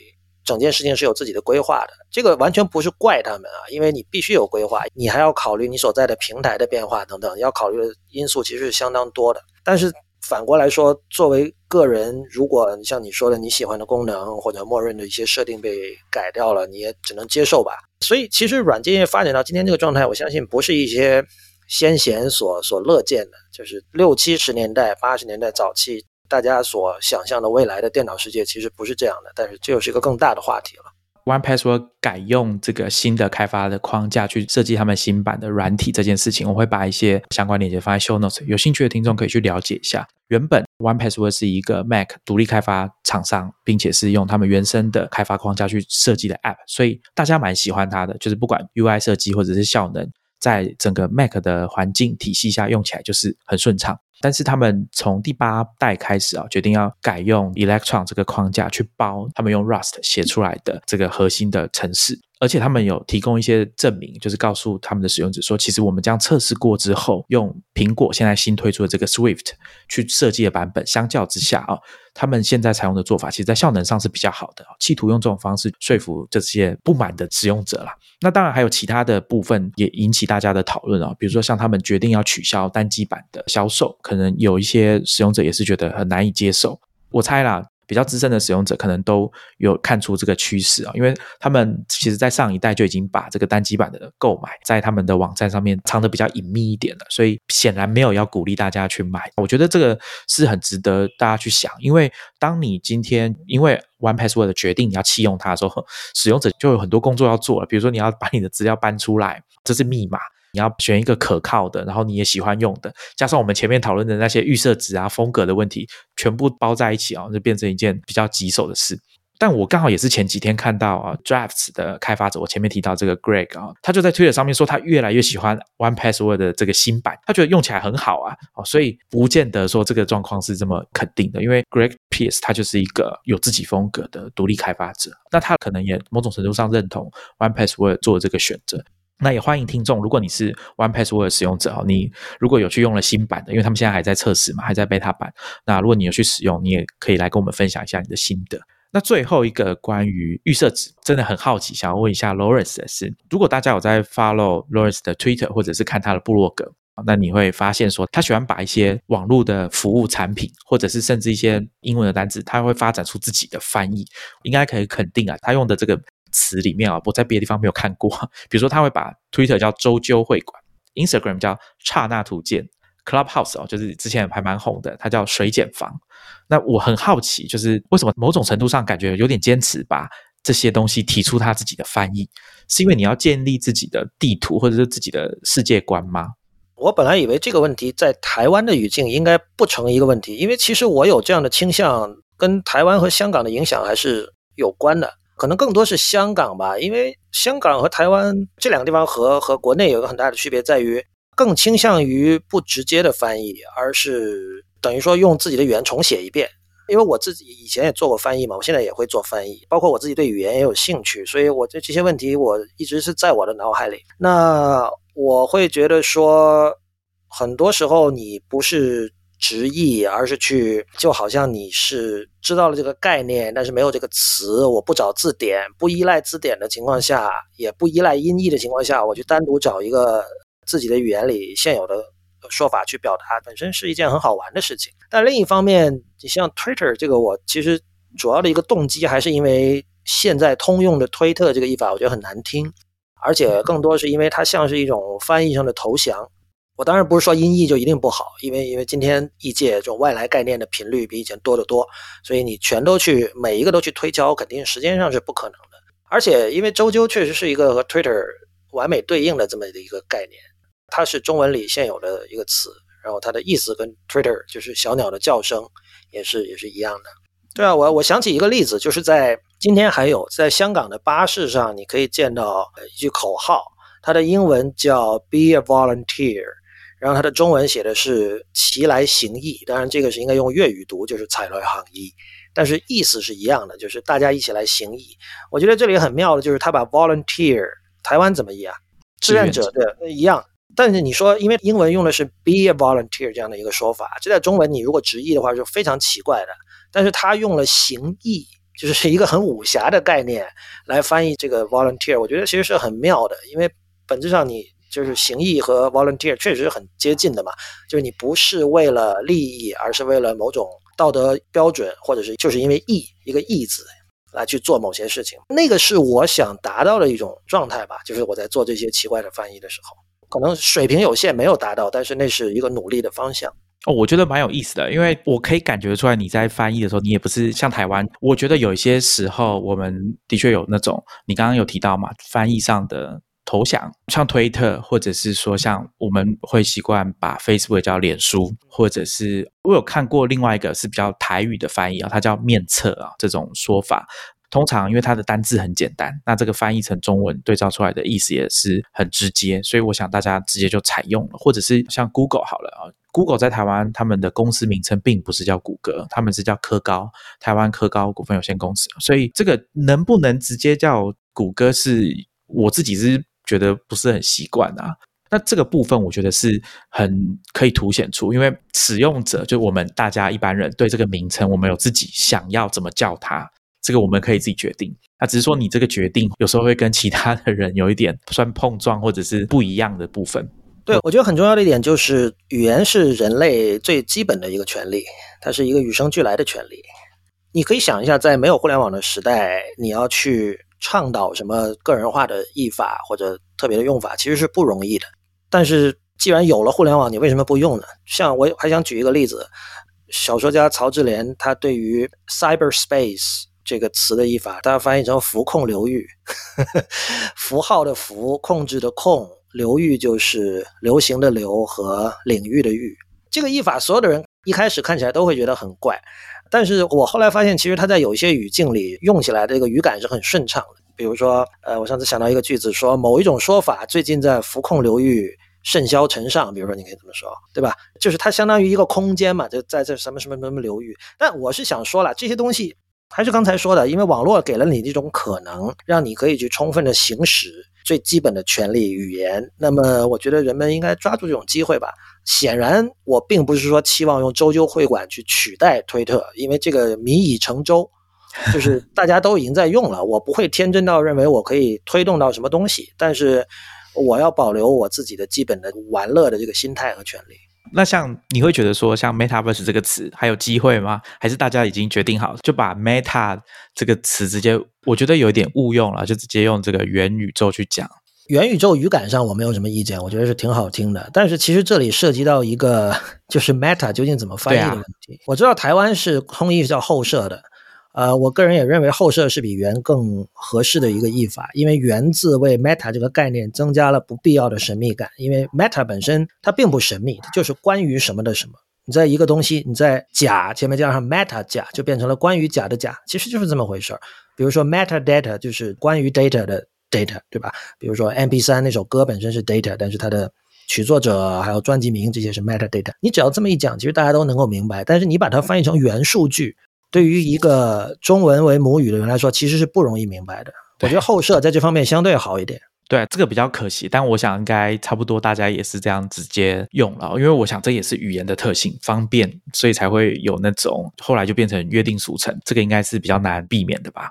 整件事情是有自己的规划的。这个完全不是怪他们啊，因为你必须有规划，你还要考虑你所在的平台的变化等等，要考虑的因素其实是相当多的。但是反过来说，作为个人，如果像你说的你喜欢的功能或者默认的一些设定被改掉了，你也只能接受吧。所以其实软件业发展到今天这个状态，我相信不是一些先贤所所乐见的，就是六七十年代、八十年代早期。大家所想象的未来的电脑世界其实不是这样的，但是这又是一个更大的话题了。One Password 改用这个新的开发的框架去设计他们新版的软体这件事情，我会把一些相关链接放在 Show Notes，有兴趣的听众可以去了解一下。原本 One Password 是一个 Mac 独立开发厂商，并且是用他们原生的开发框架去设计的 App，所以大家蛮喜欢它的，就是不管 UI 设计或者是效能，在整个 Mac 的环境体系下用起来就是很顺畅。但是他们从第八代开始啊，决定要改用 Electron 这个框架去包他们用 Rust 写出来的这个核心的程式，而且他们有提供一些证明，就是告诉他们的使用者说，其实我们将测试过之后，用苹果现在新推出的这个 Swift 去设计的版本，相较之下啊，他们现在采用的做法，其实在效能上是比较好的，企图用这种方式说服这些不满的使用者啦。那当然还有其他的部分也引起大家的讨论啊，比如说像他们决定要取消单机版的销售。可能有一些使用者也是觉得很难以接受。我猜啦。比较资深的使用者可能都有看出这个趋势啊，因为他们其实在上一代就已经把这个单机版的购买在他们的网站上面藏的比较隐秘一点了，所以显然没有要鼓励大家去买。我觉得这个是很值得大家去想，因为当你今天因为 One Password 的决定你要弃用它的时候，使用者就有很多工作要做了，比如说你要把你的资料搬出来，这是密码。你要选一个可靠的，然后你也喜欢用的，加上我们前面讨论的那些预设值啊、风格的问题，全部包在一起啊，就变成一件比较棘手的事。但我刚好也是前几天看到啊，Drafts 的开发者，我前面提到这个 Greg 啊，他就在 Twitter 上面说，他越来越喜欢 One Password 的这个新版，他觉得用起来很好啊，哦，所以不见得说这个状况是这么肯定的，因为 Greg Pierce 他就是一个有自己风格的独立开发者，那他可能也某种程度上认同 One Password 做这个选择。那也欢迎听众，如果你是 One Password 使用者哦，你如果有去用了新版的，因为他们现在还在测试嘛，还在 beta 版。那如果你有去使用，你也可以来跟我们分享一下你的心得。那最后一个关于预设值，真的很好奇，想要问一下 Lawrence 的是，如果大家有在 follow Lawrence 的 Twitter 或者是看他的部落格，那你会发现说，他喜欢把一些网络的服务产品，或者是甚至一些英文的单字，他会发展出自己的翻译。应该可以肯定啊，他用的这个。词里面啊，我在别的地方没有看过。比如说，他会把 Twitter 叫周究会馆，Instagram 叫刹那图鉴，Clubhouse 哦，就是之前还蛮红的，它叫水碱房。那我很好奇，就是为什么某种程度上感觉有点坚持把这些东西提出他自己的翻译，是因为你要建立自己的地图或者是自己的世界观吗？我本来以为这个问题在台湾的语境应该不成一个问题，因为其实我有这样的倾向，跟台湾和香港的影响还是有关的。可能更多是香港吧，因为香港和台湾这两个地方和和国内有一个很大的区别，在于更倾向于不直接的翻译，而是等于说用自己的语言重写一遍。因为我自己以前也做过翻译嘛，我现在也会做翻译，包括我自己对语言也有兴趣，所以我对这些问题我一直是在我的脑海里。那我会觉得说，很多时候你不是。直译，而是去就好像你是知道了这个概念，但是没有这个词，我不找字典，不依赖字典的情况下，也不依赖音译的情况下，我去单独找一个自己的语言里现有的说法去表达，本身是一件很好玩的事情。但另一方面，你像 Twitter 这个，我其实主要的一个动机还是因为现在通用的推特这个译法我觉得很难听，而且更多是因为它像是一种翻译上的投降。我当然不是说音译就一定不好，因为因为今天译界这种外来概念的频率比以前多得多，所以你全都去每一个都去推敲，肯定时间上是不可能的。而且因为周究确实是一个和 Twitter 完美对应的这么的一个概念，它是中文里现有的一个词，然后它的意思跟 Twitter 就是小鸟的叫声也是也是一样的。对啊，我我想起一个例子，就是在今天还有在香港的巴士上，你可以见到一句口号，它的英文叫 Be a volunteer。然后它的中文写的是“齐来行义”，当然这个是应该用粤语读，就是“采来行义”，但是意思是一样的，就是大家一起来行义。我觉得这里很妙的就是他把 “volunteer” 台湾怎么译啊？志愿者对一样，但是你说因为英文用的是 “be a volunteer” 这样的一个说法，这在中文你如果直译的话是非常奇怪的。但是他用了“行义”，就是一个很武侠的概念来翻译这个 “volunteer”，我觉得其实是很妙的，因为本质上你。就是行义和 volunteer 确实是很接近的嘛，就是你不是为了利益，而是为了某种道德标准，或者是就是因为义一个义字来去做某些事情，那个是我想达到的一种状态吧。就是我在做这些奇怪的翻译的时候，可能水平有限，没有达到，但是那是一个努力的方向。哦，我觉得蛮有意思的，因为我可以感觉出来你在翻译的时候，你也不是像台湾。我觉得有一些时候，我们的确有那种你刚刚有提到嘛，翻译上的。投降，像推特，或者是说像我们会习惯把 Facebook 叫脸书，或者是我有看过另外一个是比较台语的翻译啊，它叫面册啊，这种说法，通常因为它的单字很简单，那这个翻译成中文对照出来的意思也是很直接，所以我想大家直接就采用了，或者是像 Google 好了啊，Google 在台湾他们的公司名称并不是叫谷歌，他们是叫科高，台湾科高股份有限公司，所以这个能不能直接叫谷歌是我自己是。觉得不是很习惯啊，那这个部分我觉得是很可以凸显出，因为使用者就我们大家一般人对这个名称，我们有自己想要怎么叫它，这个我们可以自己决定。那只是说你这个决定有时候会跟其他的人有一点算碰撞或者是不一样的部分。对，我觉得很重要的一点就是，语言是人类最基本的一个权利，它是一个与生俱来的权利。你可以想一下，在没有互联网的时代，你要去倡导什么个人化的译法或者特别的用法，其实是不容易的。但是既然有了互联网，你为什么不用呢？像我还想举一个例子，小说家曹志廉他对于 cyberspace 这个词的译法，他翻译成符控流域，符号的符，控制的控。流域就是流行的流和领域的域，这个译法所有的人一开始看起来都会觉得很怪，但是我后来发现，其实它在有一些语境里用起来的这个语感是很顺畅的。比如说，呃，我上次想到一个句子，说某一种说法最近在浮控流域甚嚣尘上，比如说你可以这么说，对吧？就是它相当于一个空间嘛，就在这什么什么什么流域。但我是想说了，这些东西还是刚才说的，因为网络给了你这种可能，让你可以去充分的行使。最基本的权利语言，那么我觉得人们应该抓住这种机会吧。显然，我并不是说期望用周究会馆去取代推特，因为这个米已成舟，就是大家都已经在用了。我不会天真到认为我可以推动到什么东西，但是我要保留我自己的基本的玩乐的这个心态和权利。那像你会觉得说，像 metaverse 这个词还有机会吗？还是大家已经决定好，就把 meta 这个词直接，我觉得有一点误用了，就直接用这个元宇宙去讲。元宇宙语感上我没有什么意见，我觉得是挺好听的。但是其实这里涉及到一个，就是 meta 究竟怎么翻译的问题。我知道台湾是通译叫后设的。呃，我个人也认为后设是比元更合适的一个译法，因为元字为 meta 这个概念增加了不必要的神秘感。因为 meta 本身它并不神秘，它就是关于什么的什么。你在一个东西，你在甲前面加上 meta 甲，就变成了关于甲的甲，其实就是这么回事儿。比如说 meta data 就是关于 data 的 data，对吧？比如说 MP3 那首歌本身是 data，但是它的曲作者还有专辑名这些是 meta data。你只要这么一讲，其实大家都能够明白。但是你把它翻译成元数据。对于一个中文为母语的人来说，其实是不容易明白的。我觉得后设在这方面相对好一点。对，这个比较可惜，但我想应该差不多，大家也是这样直接用了，因为我想这也是语言的特性，方便，所以才会有那种后来就变成约定俗成，这个应该是比较难避免的吧。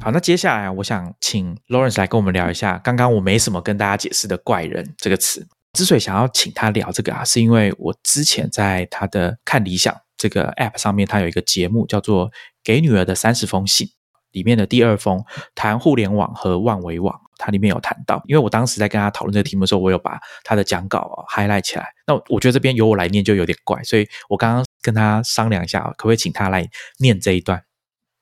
好，那接下来我想请 Lawrence 来跟我们聊一下，刚刚我没什么跟大家解释的“怪人”这个词。之所以想要请他聊这个啊，是因为我之前在他的看理想这个 App 上面，他有一个节目叫做《给女儿的三十封信》，里面的第二封谈互联网和万维网，它里面有谈到。因为我当时在跟他讨论这个题目的时候，我有把他的讲稿 highlight 起来。那我觉得这边由我来念就有点怪，所以我刚刚跟他商量一下，可不可以请他来念这一段？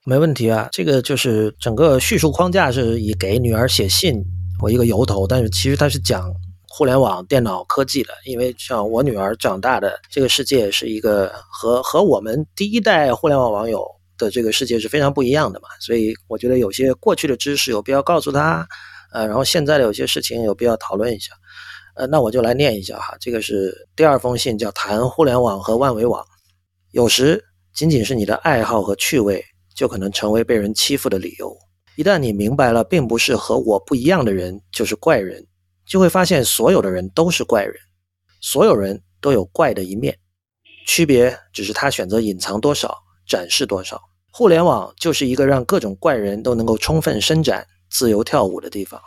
没问题啊，这个就是整个叙述框架是以给女儿写信为一个由头，但是其实它是讲互联网、电脑科技的。因为像我女儿长大的这个世界是一个和和我们第一代互联网网友的这个世界是非常不一样的嘛，所以我觉得有些过去的知识有必要告诉她，呃，然后现在的有些事情有必要讨论一下，呃，那我就来念一下哈，这个是第二封信，叫谈互联网和万维网。有时仅仅是你的爱好和趣味。就可能成为被人欺负的理由。一旦你明白了，并不是和我不一样的人就是怪人，就会发现所有的人都是怪人，所有人都有怪的一面，区别只是他选择隐藏多少，展示多少。互联网就是一个让各种怪人都能够充分伸展、自由跳舞的地方。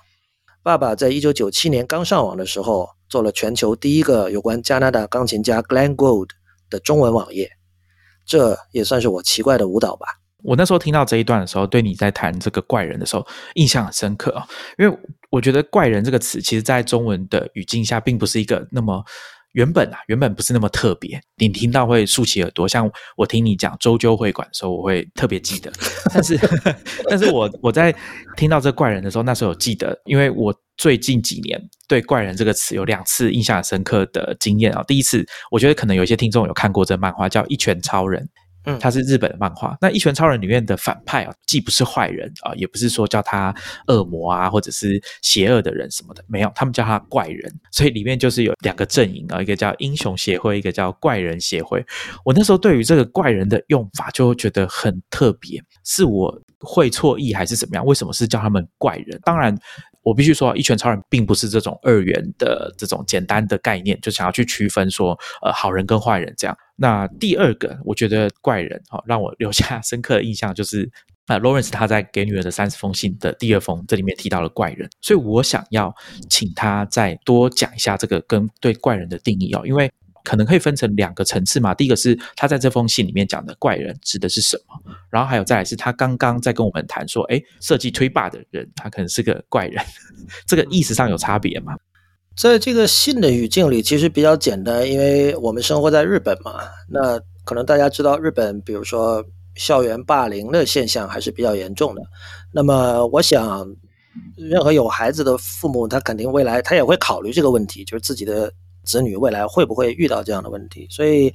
爸爸在一九九七年刚上网的时候，做了全球第一个有关加拿大钢琴家 Glenn Gould 的中文网页，这也算是我奇怪的舞蹈吧。我那时候听到这一段的时候，对你在谈这个怪人的时候印象很深刻啊，因为我觉得“怪人”这个词，其实在中文的语境下，并不是一个那么原本啊，原本不是那么特别。你听到会竖起耳朵，像我听你讲周究会馆的时候，我会特别记得。但是，但是我我在听到这“怪人”的时候，那时候有记得，因为我最近几年对“怪人”这个词有两次印象很深刻的经验啊。第一次，我觉得可能有些听众有看过这漫画，叫《一拳超人》。嗯，他是日本的漫画。那《一拳超人》里面的反派啊，既不是坏人啊，也不是说叫他恶魔啊，或者是邪恶的人什么的，没有，他们叫他怪人。所以里面就是有两个阵营啊，一个叫英雄协会，一个叫怪人协会。我那时候对于这个怪人的用法就会觉得很特别，是我会错意还是怎么样？为什么是叫他们怪人？当然。我必须说，一拳超人并不是这种二元的这种简单的概念，就想要去区分说，呃，好人跟坏人这样。那第二个，我觉得怪人哈，让我留下 深刻的印象就是那 Lawrence 他在给女儿的三十封信的第二封，这里面提到了怪人，所以我想要请他再多讲一下这个跟对怪人的定义哦，因为可能可以分成两个层次嘛。第一个是他在这封信里面讲的怪人指的是什么，然后还有再来是他刚刚在跟我们谈说，哎，设计推霸的人他可能是个怪人，这个意思上有差别吗？在这个信的语境里，其实比较简单，因为我们生活在日本嘛，那可能大家知道日本，比如说。校园霸凌的现象还是比较严重的。那么，我想，任何有孩子的父母，他肯定未来他也会考虑这个问题，就是自己的子女未来会不会遇到这样的问题。所以，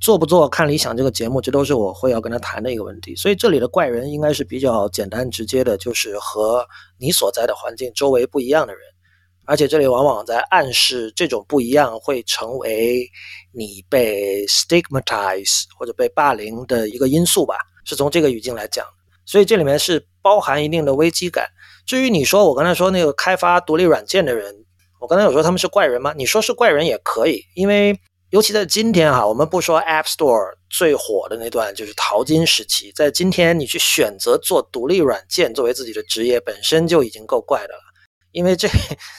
做不做看理想这个节目，这都是我会要跟他谈的一个问题。所以，这里的怪人应该是比较简单直接的，就是和你所在的环境周围不一样的人。而且这里往往在暗示这种不一样会成为你被 stigmatize 或者被霸凌的一个因素吧，是从这个语境来讲，所以这里面是包含一定的危机感。至于你说我刚才说那个开发独立软件的人，我刚才有说他们是怪人吗？你说是怪人也可以，因为尤其在今天哈，我们不说 App Store 最火的那段就是淘金时期，在今天你去选择做独立软件作为自己的职业，本身就已经够怪的了。因为这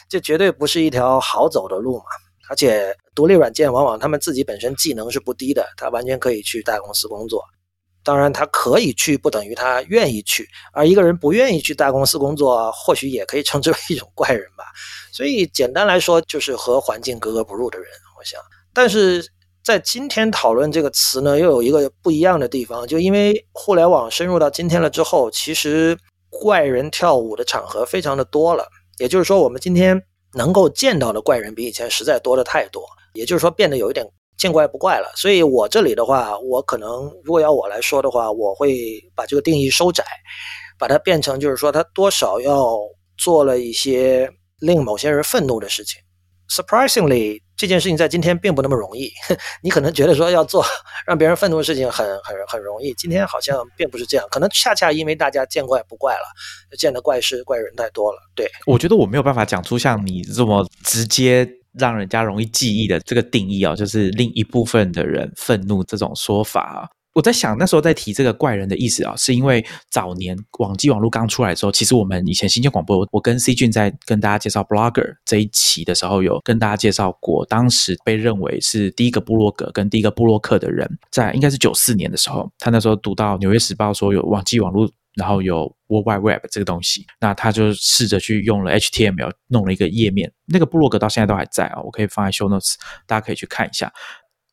这绝对不是一条好走的路嘛，而且独立软件往往他们自己本身技能是不低的，他完全可以去大公司工作。当然，他可以去不等于他愿意去，而一个人不愿意去大公司工作，或许也可以称之为一种怪人吧。所以简单来说，就是和环境格格不入的人。我想，但是在今天讨论这个词呢，又有一个不一样的地方，就因为互联网深入到今天了之后，其实怪人跳舞的场合非常的多了。也就是说，我们今天能够见到的怪人比以前实在多的太多，也就是说变得有一点见怪不怪了。所以我这里的话，我可能如果要我来说的话，我会把这个定义收窄，把它变成就是说，他多少要做了一些令某些人愤怒的事情。Surprisingly。这件事情在今天并不那么容易，你可能觉得说要做让别人愤怒的事情很很很容易，今天好像并不是这样，可能恰恰因为大家见怪不怪了，见的怪事怪人太多了。对，我觉得我没有办法讲出像你这么直接让人家容易记忆的这个定义哦，就是另一部分的人愤怒这种说法啊。我在想，那时候在提这个怪人的意思啊，是因为早年网际网络刚出来的时候，其实我们以前新建广播，我跟 C 俊在跟大家介绍 Blogger 这一期的时候，有跟大家介绍过，当时被认为是第一个部落格跟第一个部落客的人，在应该是九四年的时候，他那时候读到《纽约时报》说有网际网络，然后有 World Wide Web 这个东西，那他就试着去用了 HTML 弄了一个页面，那个部落格到现在都还在啊，我可以放在 Show Notes，大家可以去看一下。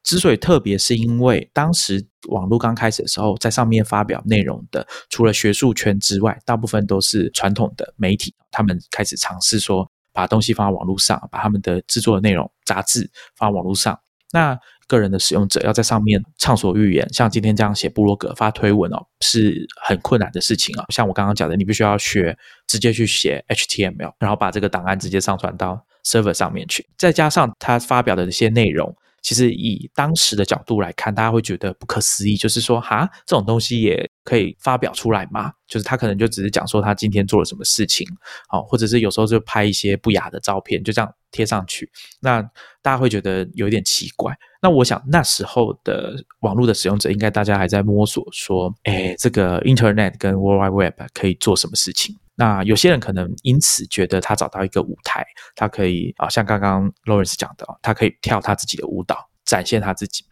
之所以特别，是因为当时网络刚开始的时候，在上面发表内容的，除了学术圈之外，大部分都是传统的媒体。他们开始尝试说，把东西放在网络上，把他们的制作的内容、杂志放在网络上。那个人的使用者要在上面畅所欲言，像今天这样写部落格、发推文哦，是很困难的事情啊。像我刚刚讲的，你必须要学直接去写 HTML，然后把这个档案直接上传到 server 上面去，再加上他发表的这些内容。其实以当时的角度来看，大家会觉得不可思议，就是说，哈，这种东西也可以发表出来吗？就是他可能就只是讲说他今天做了什么事情，好，或者是有时候就拍一些不雅的照片，就这样贴上去，那大家会觉得有点奇怪。那我想那时候的网络的使用者，应该大家还在摸索，说，哎，这个 Internet 跟 World Wide Web 可以做什么事情？那有些人可能因此觉得他找到一个舞台，他可以啊，像刚刚 Lawrence 讲的，他可以跳他自己的舞蹈，展现他自己。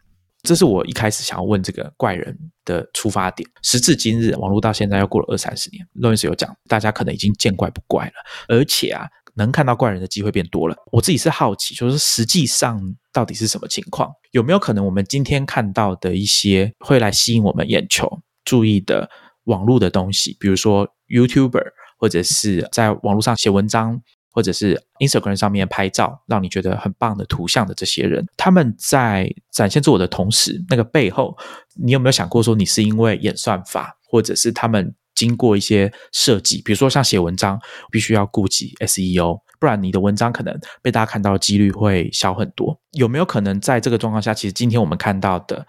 这是我一开始想要问这个怪人的出发点。时至今日，网络到现在又过了二三十年，Lawrence 有讲，大家可能已经见怪不怪了，而且啊，能看到怪人的机会变多了。我自己是好奇，就是实际上到底是什么情况？有没有可能我们今天看到的一些会来吸引我们眼球注意的网络的东西，比如说 YouTuber？或者是在网络上写文章，或者是 Instagram 上面拍照，让你觉得很棒的图像的这些人，他们在展现自我的同时，那个背后，你有没有想过说，你是因为演算法，或者是他们经过一些设计，比如说像写文章，必须要顾及 SEO，不然你的文章可能被大家看到的几率会小很多。有没有可能在这个状况下，其实今天我们看到的，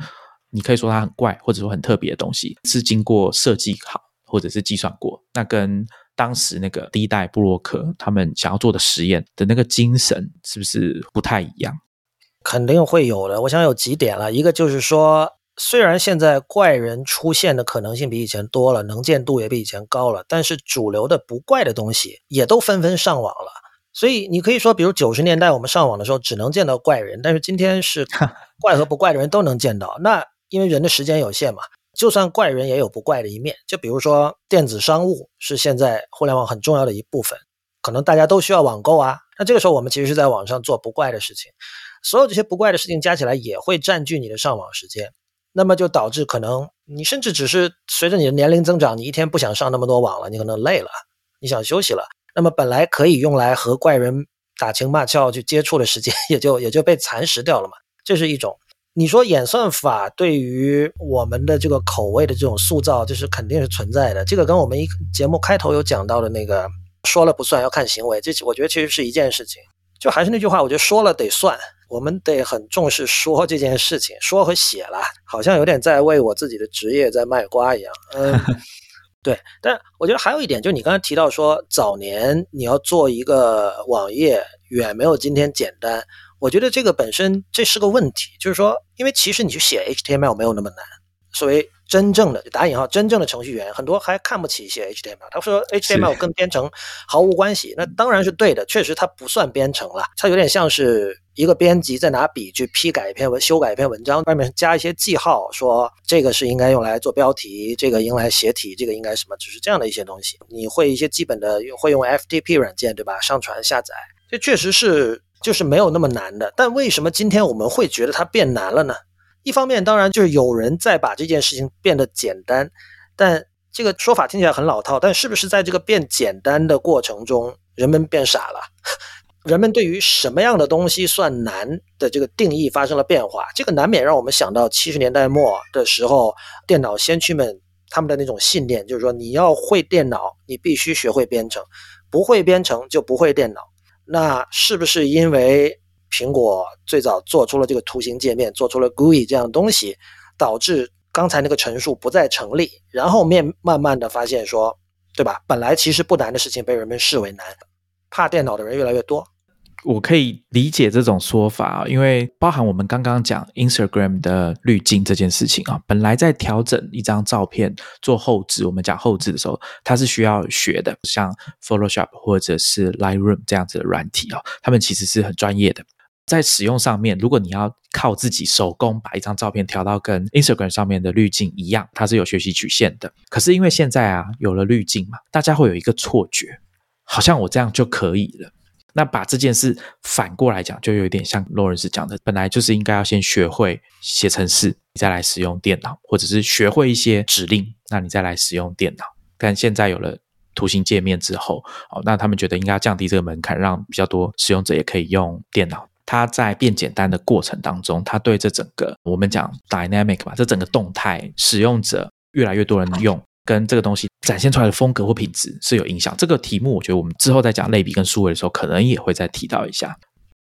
你可以说它很怪，或者说很特别的东西，是经过设计好，或者是计算过，那跟当时那个第一代布洛克他们想要做的实验的那个精神是不是不太一样？肯定会有的。我想有几点了，一个就是说，虽然现在怪人出现的可能性比以前多了，能见度也比以前高了，但是主流的不怪的东西也都纷纷上网了。所以你可以说，比如九十年代我们上网的时候只能见到怪人，但是今天是怪和不怪的人都能见到。那因为人的时间有限嘛，就算怪人也有不怪的一面。就比如说电子商务是现在互联网很重要的一部分，可能大家都需要网购啊。那这个时候我们其实是在网上做不怪的事情，所有这些不怪的事情加起来也会占据你的上网时间。那么就导致可能你甚至只是随着你的年龄增长，你一天不想上那么多网了，你可能累了，你想休息了。那么本来可以用来和怪人打情骂俏去接触的时间，也就也就被蚕食掉了嘛。这是一种。你说演算法对于我们的这个口味的这种塑造，就是肯定是存在的。这个跟我们一节目开头有讲到的那个说了不算，要看行为，这我觉得其实是一件事情。就还是那句话，我觉得说了得算。我们得很重视说这件事情，说和写了，好像有点在为我自己的职业在卖瓜一样。嗯，对。但我觉得还有一点，就是你刚才提到说，早年你要做一个网页，远没有今天简单。我觉得这个本身这是个问题，就是说，因为其实你去写 HTML 没有那么难。所谓真正的打引号真正的程序员，很多还看不起写 HTML。他说 HTML 跟编程毫无关系，那当然是对的，确实它不算编程了，它有点像是一个编辑在拿笔去批改一篇文、修改一篇文章，外面加一些记号，说这个是应该用来做标题，这个用来写体，这个应该什么，只是这样的一些东西。你会一些基本的会用 FTP 软件，对吧？上传下载，这确实是就是没有那么难的。但为什么今天我们会觉得它变难了呢？一方面，当然就是有人在把这件事情变得简单，但这个说法听起来很老套。但是不是在这个变简单的过程中，人们变傻了？人们对于什么样的东西算难的这个定义发生了变化？这个难免让我们想到七十年代末的时候，电脑先驱们他们的那种信念，就是说你要会电脑，你必须学会编程，不会编程就不会电脑。那是不是因为？苹果最早做出了这个图形界面，做出了 GUI 这样的东西，导致刚才那个陈述不再成立。然后面慢慢的发现说，对吧？本来其实不难的事情被人们视为难，怕电脑的人越来越多。我可以理解这种说法，因为包含我们刚刚讲 Instagram 的滤镜这件事情啊，本来在调整一张照片做后置，我们讲后置的时候，它是需要学的，像 Photoshop 或者是 Lightroom 这样子的软体啊，他们其实是很专业的。在使用上面，如果你要靠自己手工把一张照片调到跟 Instagram 上面的滤镜一样，它是有学习曲线的。可是因为现在啊有了滤镜嘛，大家会有一个错觉，好像我这样就可以了。那把这件事反过来讲，就有点像洛人斯讲的，本来就是应该要先学会写程式，再来使用电脑，或者是学会一些指令，那你再来使用电脑。但现在有了图形界面之后，哦，那他们觉得应该要降低这个门槛，让比较多使用者也可以用电脑。它在变简单的过程当中，它对这整个我们讲 dynamic 吧，这整个动态使用者越来越多人用，跟这个东西展现出来的风格或品质是有影响。这个题目，我觉得我们之后在讲类比跟数位的时候，可能也会再提到一下。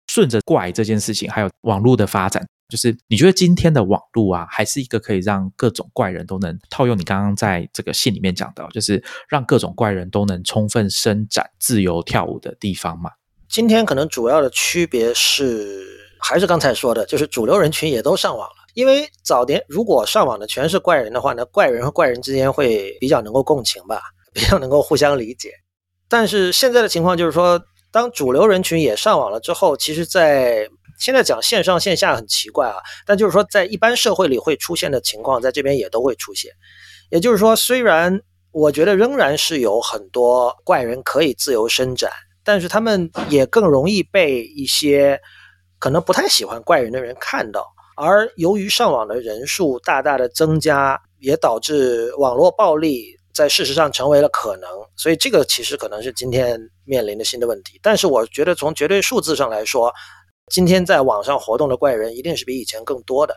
顺着怪这件事情，还有网络的发展，就是你觉得今天的网络啊，还是一个可以让各种怪人都能套用你刚刚在这个信里面讲到，就是让各种怪人都能充分伸展、自由跳舞的地方吗？今天可能主要的区别是，还是刚才说的，就是主流人群也都上网。因为早年如果上网的全是怪人的话，呢怪人和怪人之间会比较能够共情吧，比较能够互相理解。但是现在的情况就是说，当主流人群也上网了之后，其实，在现在讲线上线下很奇怪啊，但就是说，在一般社会里会出现的情况，在这边也都会出现。也就是说，虽然我觉得仍然是有很多怪人可以自由伸展。但是他们也更容易被一些可能不太喜欢怪人的人看到，而由于上网的人数大大的增加，也导致网络暴力在事实上成为了可能。所以这个其实可能是今天面临的新的问题。但是我觉得从绝对数字上来说，今天在网上活动的怪人一定是比以前更多的。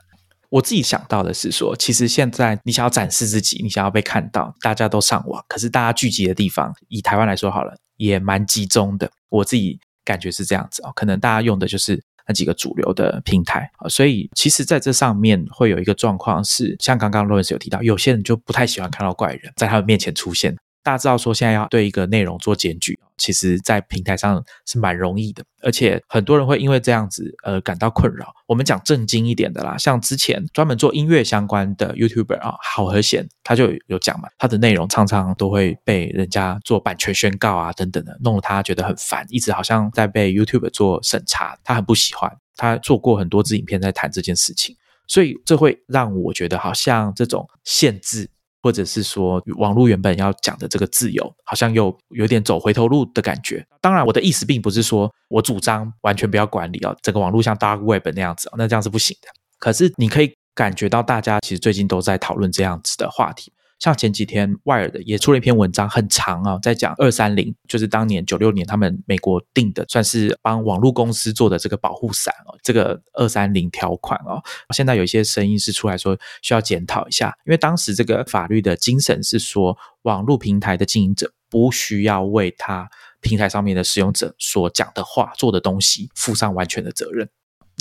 我自己想到的是说，其实现在你想要展示自己，你想要被看到，大家都上网，可是大家聚集的地方，以台湾来说好了。也蛮集中的，我自己感觉是这样子哦。可能大家用的就是那几个主流的平台。啊，所以其实在这上面会有一个状况是，像刚刚罗恩斯有提到，有些人就不太喜欢看到怪人在他们面前出现，大家知道说现在要对一个内容做检举，其实在平台上是蛮容易的，而且很多人会因为这样子而感到困扰。我们讲正经一点的啦，像之前专门做音乐相关的 YouTuber 啊，好和弦，他就有讲嘛，他的内容常常都会被人家做版权宣告啊等等的，弄得他觉得很烦，一直好像在被 YouTube 做审查，他很不喜欢。他做过很多支影片在谈这件事情，所以这会让我觉得好像这种限制。或者是说，网络原本要讲的这个自由，好像又有点走回头路的感觉。当然，我的意思并不是说我主张完全不要管理哦，整个网络像 Dark Web 那样子，那这样是不行的。可是你可以感觉到，大家其实最近都在讨论这样子的话题。像前几天，w i r e 的也出了一篇文章，很长啊，在讲二三零，就是当年九六年他们美国定的，算是帮网络公司做的这个保护伞哦，这个二三零条款哦，现在有一些声音是出来说需要检讨一下，因为当时这个法律的精神是说，网络平台的经营者不需要为他平台上面的使用者所讲的话、做的东西负上完全的责任。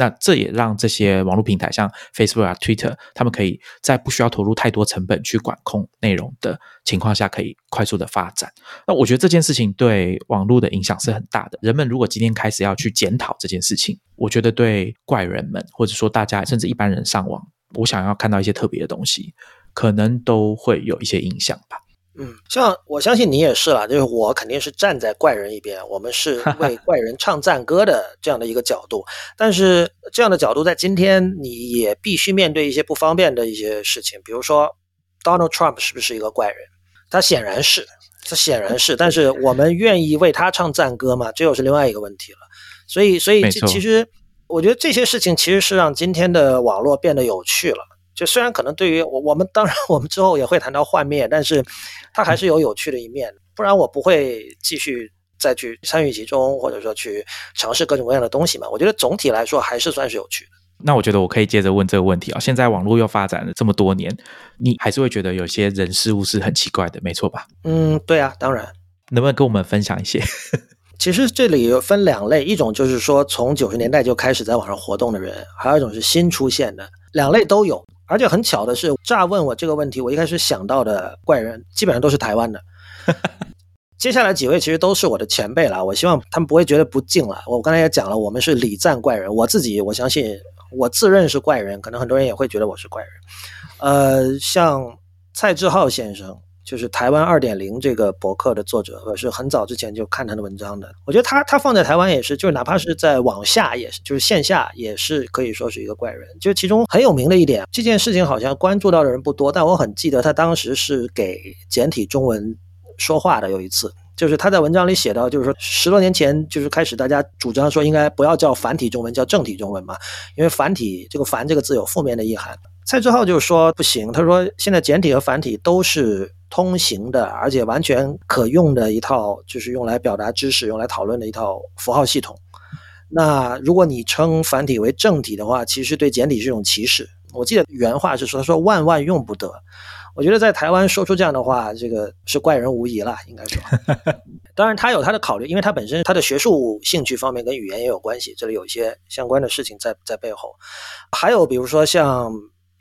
那这也让这些网络平台，像 Facebook 啊、Twitter，他们可以在不需要投入太多成本去管控内容的情况下，可以快速的发展。那我觉得这件事情对网络的影响是很大的。人们如果今天开始要去检讨这件事情，我觉得对怪人们，或者说大家甚至一般人上网，我想要看到一些特别的东西，可能都会有一些影响吧。嗯，像我相信你也是了，就是我肯定是站在怪人一边，我们是为怪人唱赞歌的这样的一个角度。但是这样的角度在今天，你也必须面对一些不方便的一些事情，比如说 Donald Trump 是不是一个怪人？他显然是，他显然是。但是我们愿意为他唱赞歌吗？这又是另外一个问题了。所以，所以这其实我觉得这些事情其实是让今天的网络变得有趣了。就虽然可能对于我我们当然我们之后也会谈到幻灭，但是它还是有有趣的一面，不然我不会继续再去参与其中，或者说去尝试各种各样的东西嘛。我觉得总体来说还是算是有趣的。那我觉得我可以接着问这个问题啊，现在网络又发展了这么多年，你还是会觉得有些人事物是很奇怪的，没错吧？嗯，对啊，当然。能不能跟我们分享一些？其实这里有分两类，一种就是说从九十年代就开始在网上活动的人，还有一种是新出现的，两类都有。而且很巧的是，乍问我这个问题，我一开始想到的怪人基本上都是台湾的。接下来几位其实都是我的前辈了，我希望他们不会觉得不敬了。我刚才也讲了，我们是礼赞怪人，我自己我相信我自认是怪人，可能很多人也会觉得我是怪人。呃，像蔡志浩先生。就是台湾二点零这个博客的作者，我是很早之前就看他的文章的。我觉得他他放在台湾也是，就是哪怕是在网下也是，就是线下也是可以说是一个怪人。就其中很有名的一点，这件事情好像关注到的人不多，但我很记得他当时是给简体中文说话的。有一次，就是他在文章里写到，就是说十多年前就是开始大家主张说应该不要叫繁体中文，叫正体中文嘛，因为繁体这个“繁”这个字有负面的意涵。蔡志浩就说不行，他说现在简体和繁体都是。通行的，而且完全可用的一套，就是用来表达知识、用来讨论的一套符号系统。那如果你称繁体为正体的话，其实对简体是一种歧视。我记得原话是说：“他说万万用不得。”我觉得在台湾说出这样的话，这个是怪人无疑了，应该说。当然，他有他的考虑，因为他本身他的学术兴趣方面跟语言也有关系，这里有一些相关的事情在在背后。还有比如说像。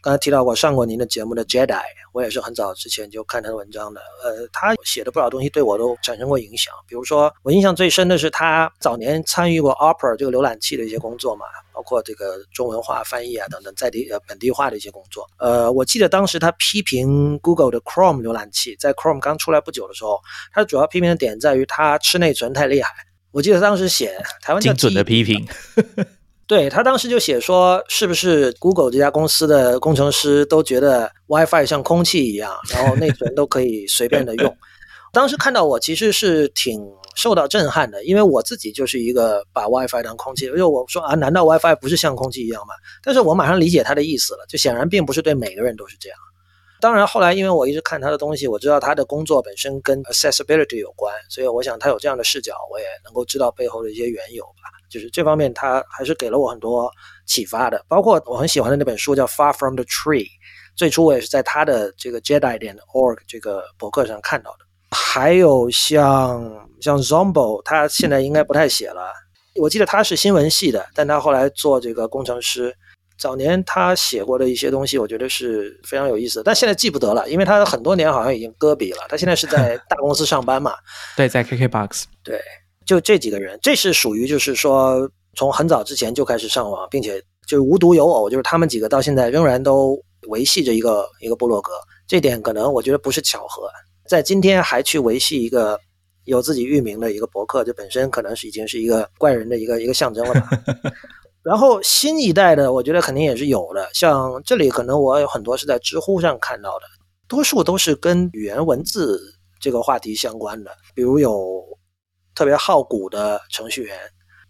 刚才提到过上过您的节目的 Jedi，我也是很早之前就看他的文章的。呃，他写的不少东西对我都产生过影响。比如说，我印象最深的是他早年参与过 Opera 这个浏览器的一些工作嘛，包括这个中文化翻译啊等等在地呃本地化的一些工作。呃，我记得当时他批评 Google 的 Chrome 浏览器，在 Chrome 刚出来不久的时候，他主要批评的点在于它吃内存太厉害。我记得当时写台湾精准的批评。对他当时就写说，是不是 Google 这家公司的工程师都觉得 WiFi 像空气一样，然后内存都可以随便的用。当时看到我其实是挺受到震撼的，因为我自己就是一个把 WiFi 当空气，因为我说啊，难道 WiFi 不是像空气一样吗？但是我马上理解他的意思了，就显然并不是对每个人都是这样。当然后来因为我一直看他的东西，我知道他的工作本身跟 accessibility 有关，所以我想他有这样的视角，我也能够知道背后的一些缘由吧。就是这方面，他还是给了我很多启发的。包括我很喜欢的那本书叫《Far from the Tree》，最初我也是在他的这个 Jedi 点 org 这个博客上看到的。还有像像 Zombo，他现在应该不太写了。我记得他是新闻系的，但他后来做这个工程师。早年他写过的一些东西，我觉得是非常有意思的，但现在记不得了，因为他很多年好像已经搁笔了。他现在是在 大公司上班嘛？对，在 KKBOX。对，就这几个人，这是属于就是说从很早之前就开始上网，并且就是无独有偶，就是他们几个到现在仍然都维系着一个一个部落格。这点可能我觉得不是巧合，在今天还去维系一个有自己域名的一个博客，这本身可能是已经是一个怪人的一个一个象征了吧。然后新一代的，我觉得肯定也是有的。像这里可能我有很多是在知乎上看到的，多数都是跟语言文字这个话题相关的。比如有特别好古的程序员，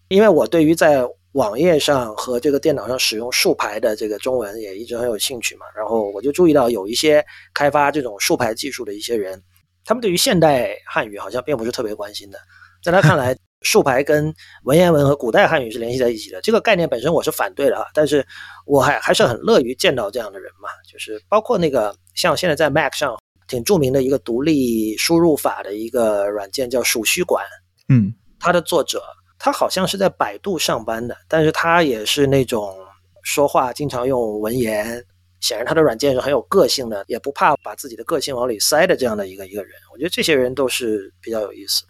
因为我对于在网页上和这个电脑上使用竖排的这个中文也一直很有兴趣嘛。然后我就注意到有一些开发这种竖排技术的一些人，他们对于现代汉语好像并不是特别关心的。在他看来。竖排跟文言文和古代汉语是联系在一起的，这个概念本身我是反对的啊，但是我还还是很乐于见到这样的人嘛，就是包括那个像现在在 Mac 上挺著名的一个独立输入法的一个软件叫鼠须馆，嗯，它的作者他好像是在百度上班的，但是他也是那种说话经常用文言，显然他的软件是很有个性的，也不怕把自己的个性往里塞的这样的一个一个人，我觉得这些人都是比较有意思的。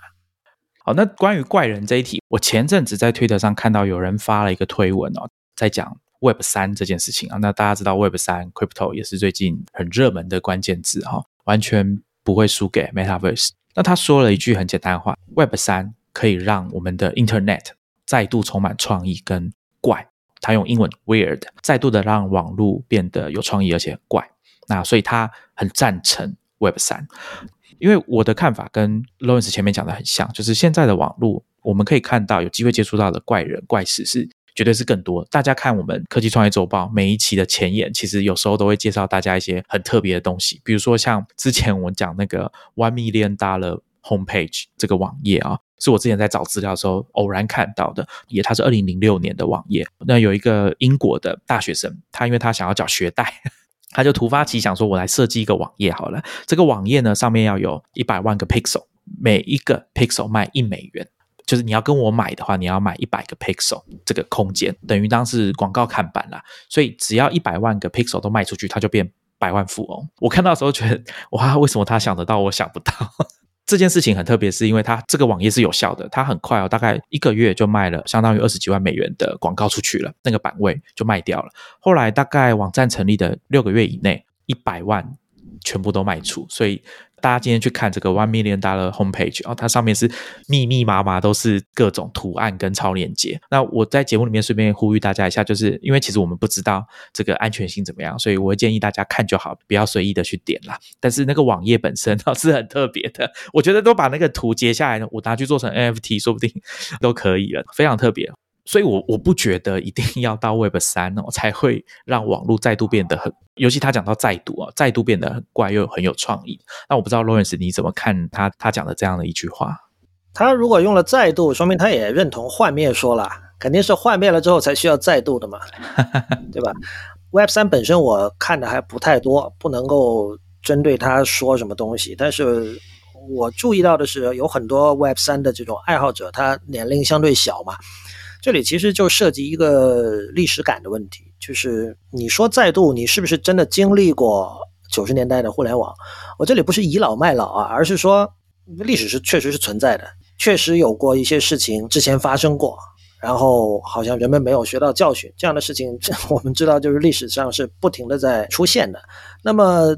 好，那关于怪人这一题，我前阵子在推特上看到有人发了一个推文哦，在讲 Web 三这件事情啊。那大家知道 Web 三 Crypto 也是最近很热门的关键字哈，完全不会输给 Metaverse。那他说了一句很简单的话：Web 三可以让我们的 Internet 再度充满创意跟怪。他用英文 Weird 再度的让网络变得有创意而且怪。那所以他很赞成 Web 三。因为我的看法跟 Lawrence 前面讲的很像，就是现在的网络，我们可以看到有机会接触到的怪人怪事是绝对是更多。大家看我们科技创业周报每一期的前言，其实有时候都会介绍大家一些很特别的东西，比如说像之前我们讲那个 One Million Dollar Homepage 这个网页啊，是我之前在找资料的时候偶然看到的，也它是二零零六年的网页。那有一个英国的大学生，他因为他想要缴学贷。他就突发奇想说：“我来设计一个网页好了。这个网页呢，上面要有一百万个 pixel，每一个 pixel 卖一美元。就是你要跟我买的话，你要买一百个 pixel，这个空间等于当是广告看板啦。所以只要一百万个 pixel 都卖出去，他就变百万富翁。我看到的时候觉得，哇，为什么他想得到，我想不到？” 这件事情很特别，是因为它这个网页是有效的，它很快哦，大概一个月就卖了相当于二十几万美元的广告出去了，那个版位就卖掉了。后来大概网站成立的六个月以内，一百万全部都卖出，所以。大家今天去看这个 One Million Dollar Homepage 哦，它上面是密密麻麻都是各种图案跟超链接。那我在节目里面顺便呼吁大家一下，就是因为其实我们不知道这个安全性怎么样，所以我会建议大家看就好，不要随意的去点啦。但是那个网页本身哦是很特别的，我觉得都把那个图截下来，我拿去做成 NFT，说不定都可以了，非常特别。所以，我我不觉得一定 要到 Web 三哦，才会让网络再度变得很，尤其他讲到再度啊，再度变得很怪又很有创意。那我不知道 Lawrence 你怎么看他他讲的这样的一句话？他如果用了再度，说明他也认同幻灭说了，肯定是幻灭了之后才需要再度的嘛，对吧？Web 三本身我看的还不太多，不能够针对他说什么东西。但是我注意到的是，有很多 Web 三的这种爱好者，他年龄相对小嘛。这里其实就涉及一个历史感的问题，就是你说再度，你是不是真的经历过九十年代的互联网？我这里不是倚老卖老啊，而是说历史是确实是存在的，确实有过一些事情之前发生过，然后好像人们没有学到教训，这样的事情 我们知道就是历史上是不停的在出现的。那么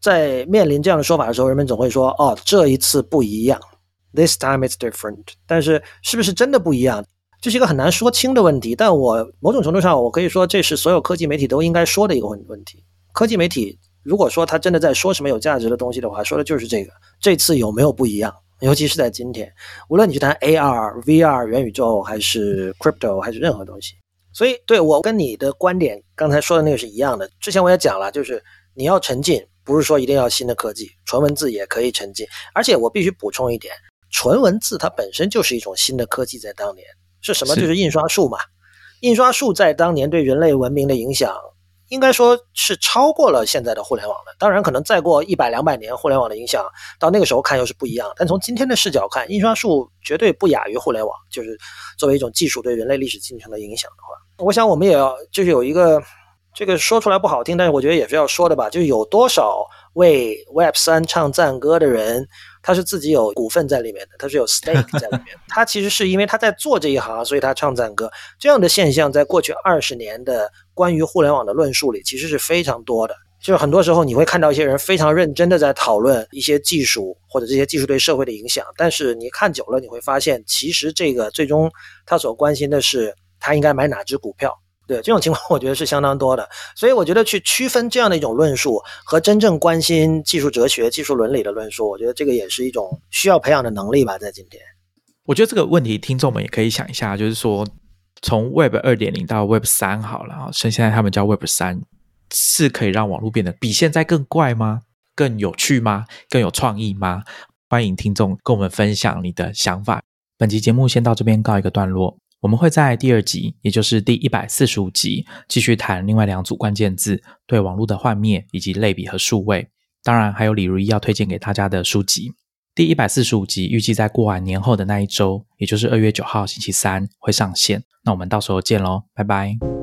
在面临这样的说法的时候，人们总会说：“哦，这一次不一样，This time is different。”但是是不是真的不一样？这是一个很难说清的问题，但我某种程度上，我可以说这是所有科技媒体都应该说的一个问问题。科技媒体如果说他真的在说什么有价值的东西的话，说的就是这个。这次有没有不一样？尤其是在今天，无论你去谈 AR、VR、元宇宙，还是 crypto，还是任何东西。所以，对我跟你的观点刚才说的那个是一样的。之前我也讲了，就是你要沉浸，不是说一定要新的科技，纯文字也可以沉浸。而且我必须补充一点，纯文字它本身就是一种新的科技，在当年。是什么？就是印刷术嘛。印刷术在当年对人类文明的影响，应该说是超过了现在的互联网的。当然，可能再过一百两百年，互联网的影响到那个时候看又是不一样。但从今天的视角看，印刷术绝对不亚于互联网。就是作为一种技术对人类历史进程的影响的话，我想我们也要就是有一个这个说出来不好听，但是我觉得也是要说的吧。就是有多少为 Web 三唱赞歌的人，他是自己有股份在里面的，他是有 stake 在里面。他其实是因为他在做这一行，所以他唱赞歌。这样的现象在过去二十年的关于互联网的论述里，其实是非常多的。就是很多时候你会看到一些人非常认真的在讨论一些技术或者这些技术对社会的影响，但是你看久了，你会发现其实这个最终他所关心的是他应该买哪只股票。对这种情况，我觉得是相当多的。所以我觉得去区分这样的一种论述和真正关心技术哲学、技术伦理的论述，我觉得这个也是一种需要培养的能力吧。在今天，我觉得这个问题听众们也可以想一下，就是说从 Web 二点零到 Web 三好了啊，现现在他们叫 Web 三，是可以让网络变得比现在更怪吗？更有趣吗？更有创意吗？欢迎听众跟我们分享你的想法。本期节目先到这边告一个段落。我们会在第二集，也就是第一百四十五集，继续谈另外两组关键字：对网络的幻灭以及类比和数位。当然，还有李如一要推荐给大家的书籍。第一百四十五集预计在过完年后的那一周，也就是二月九号星期三会上线。那我们到时候见喽，拜拜。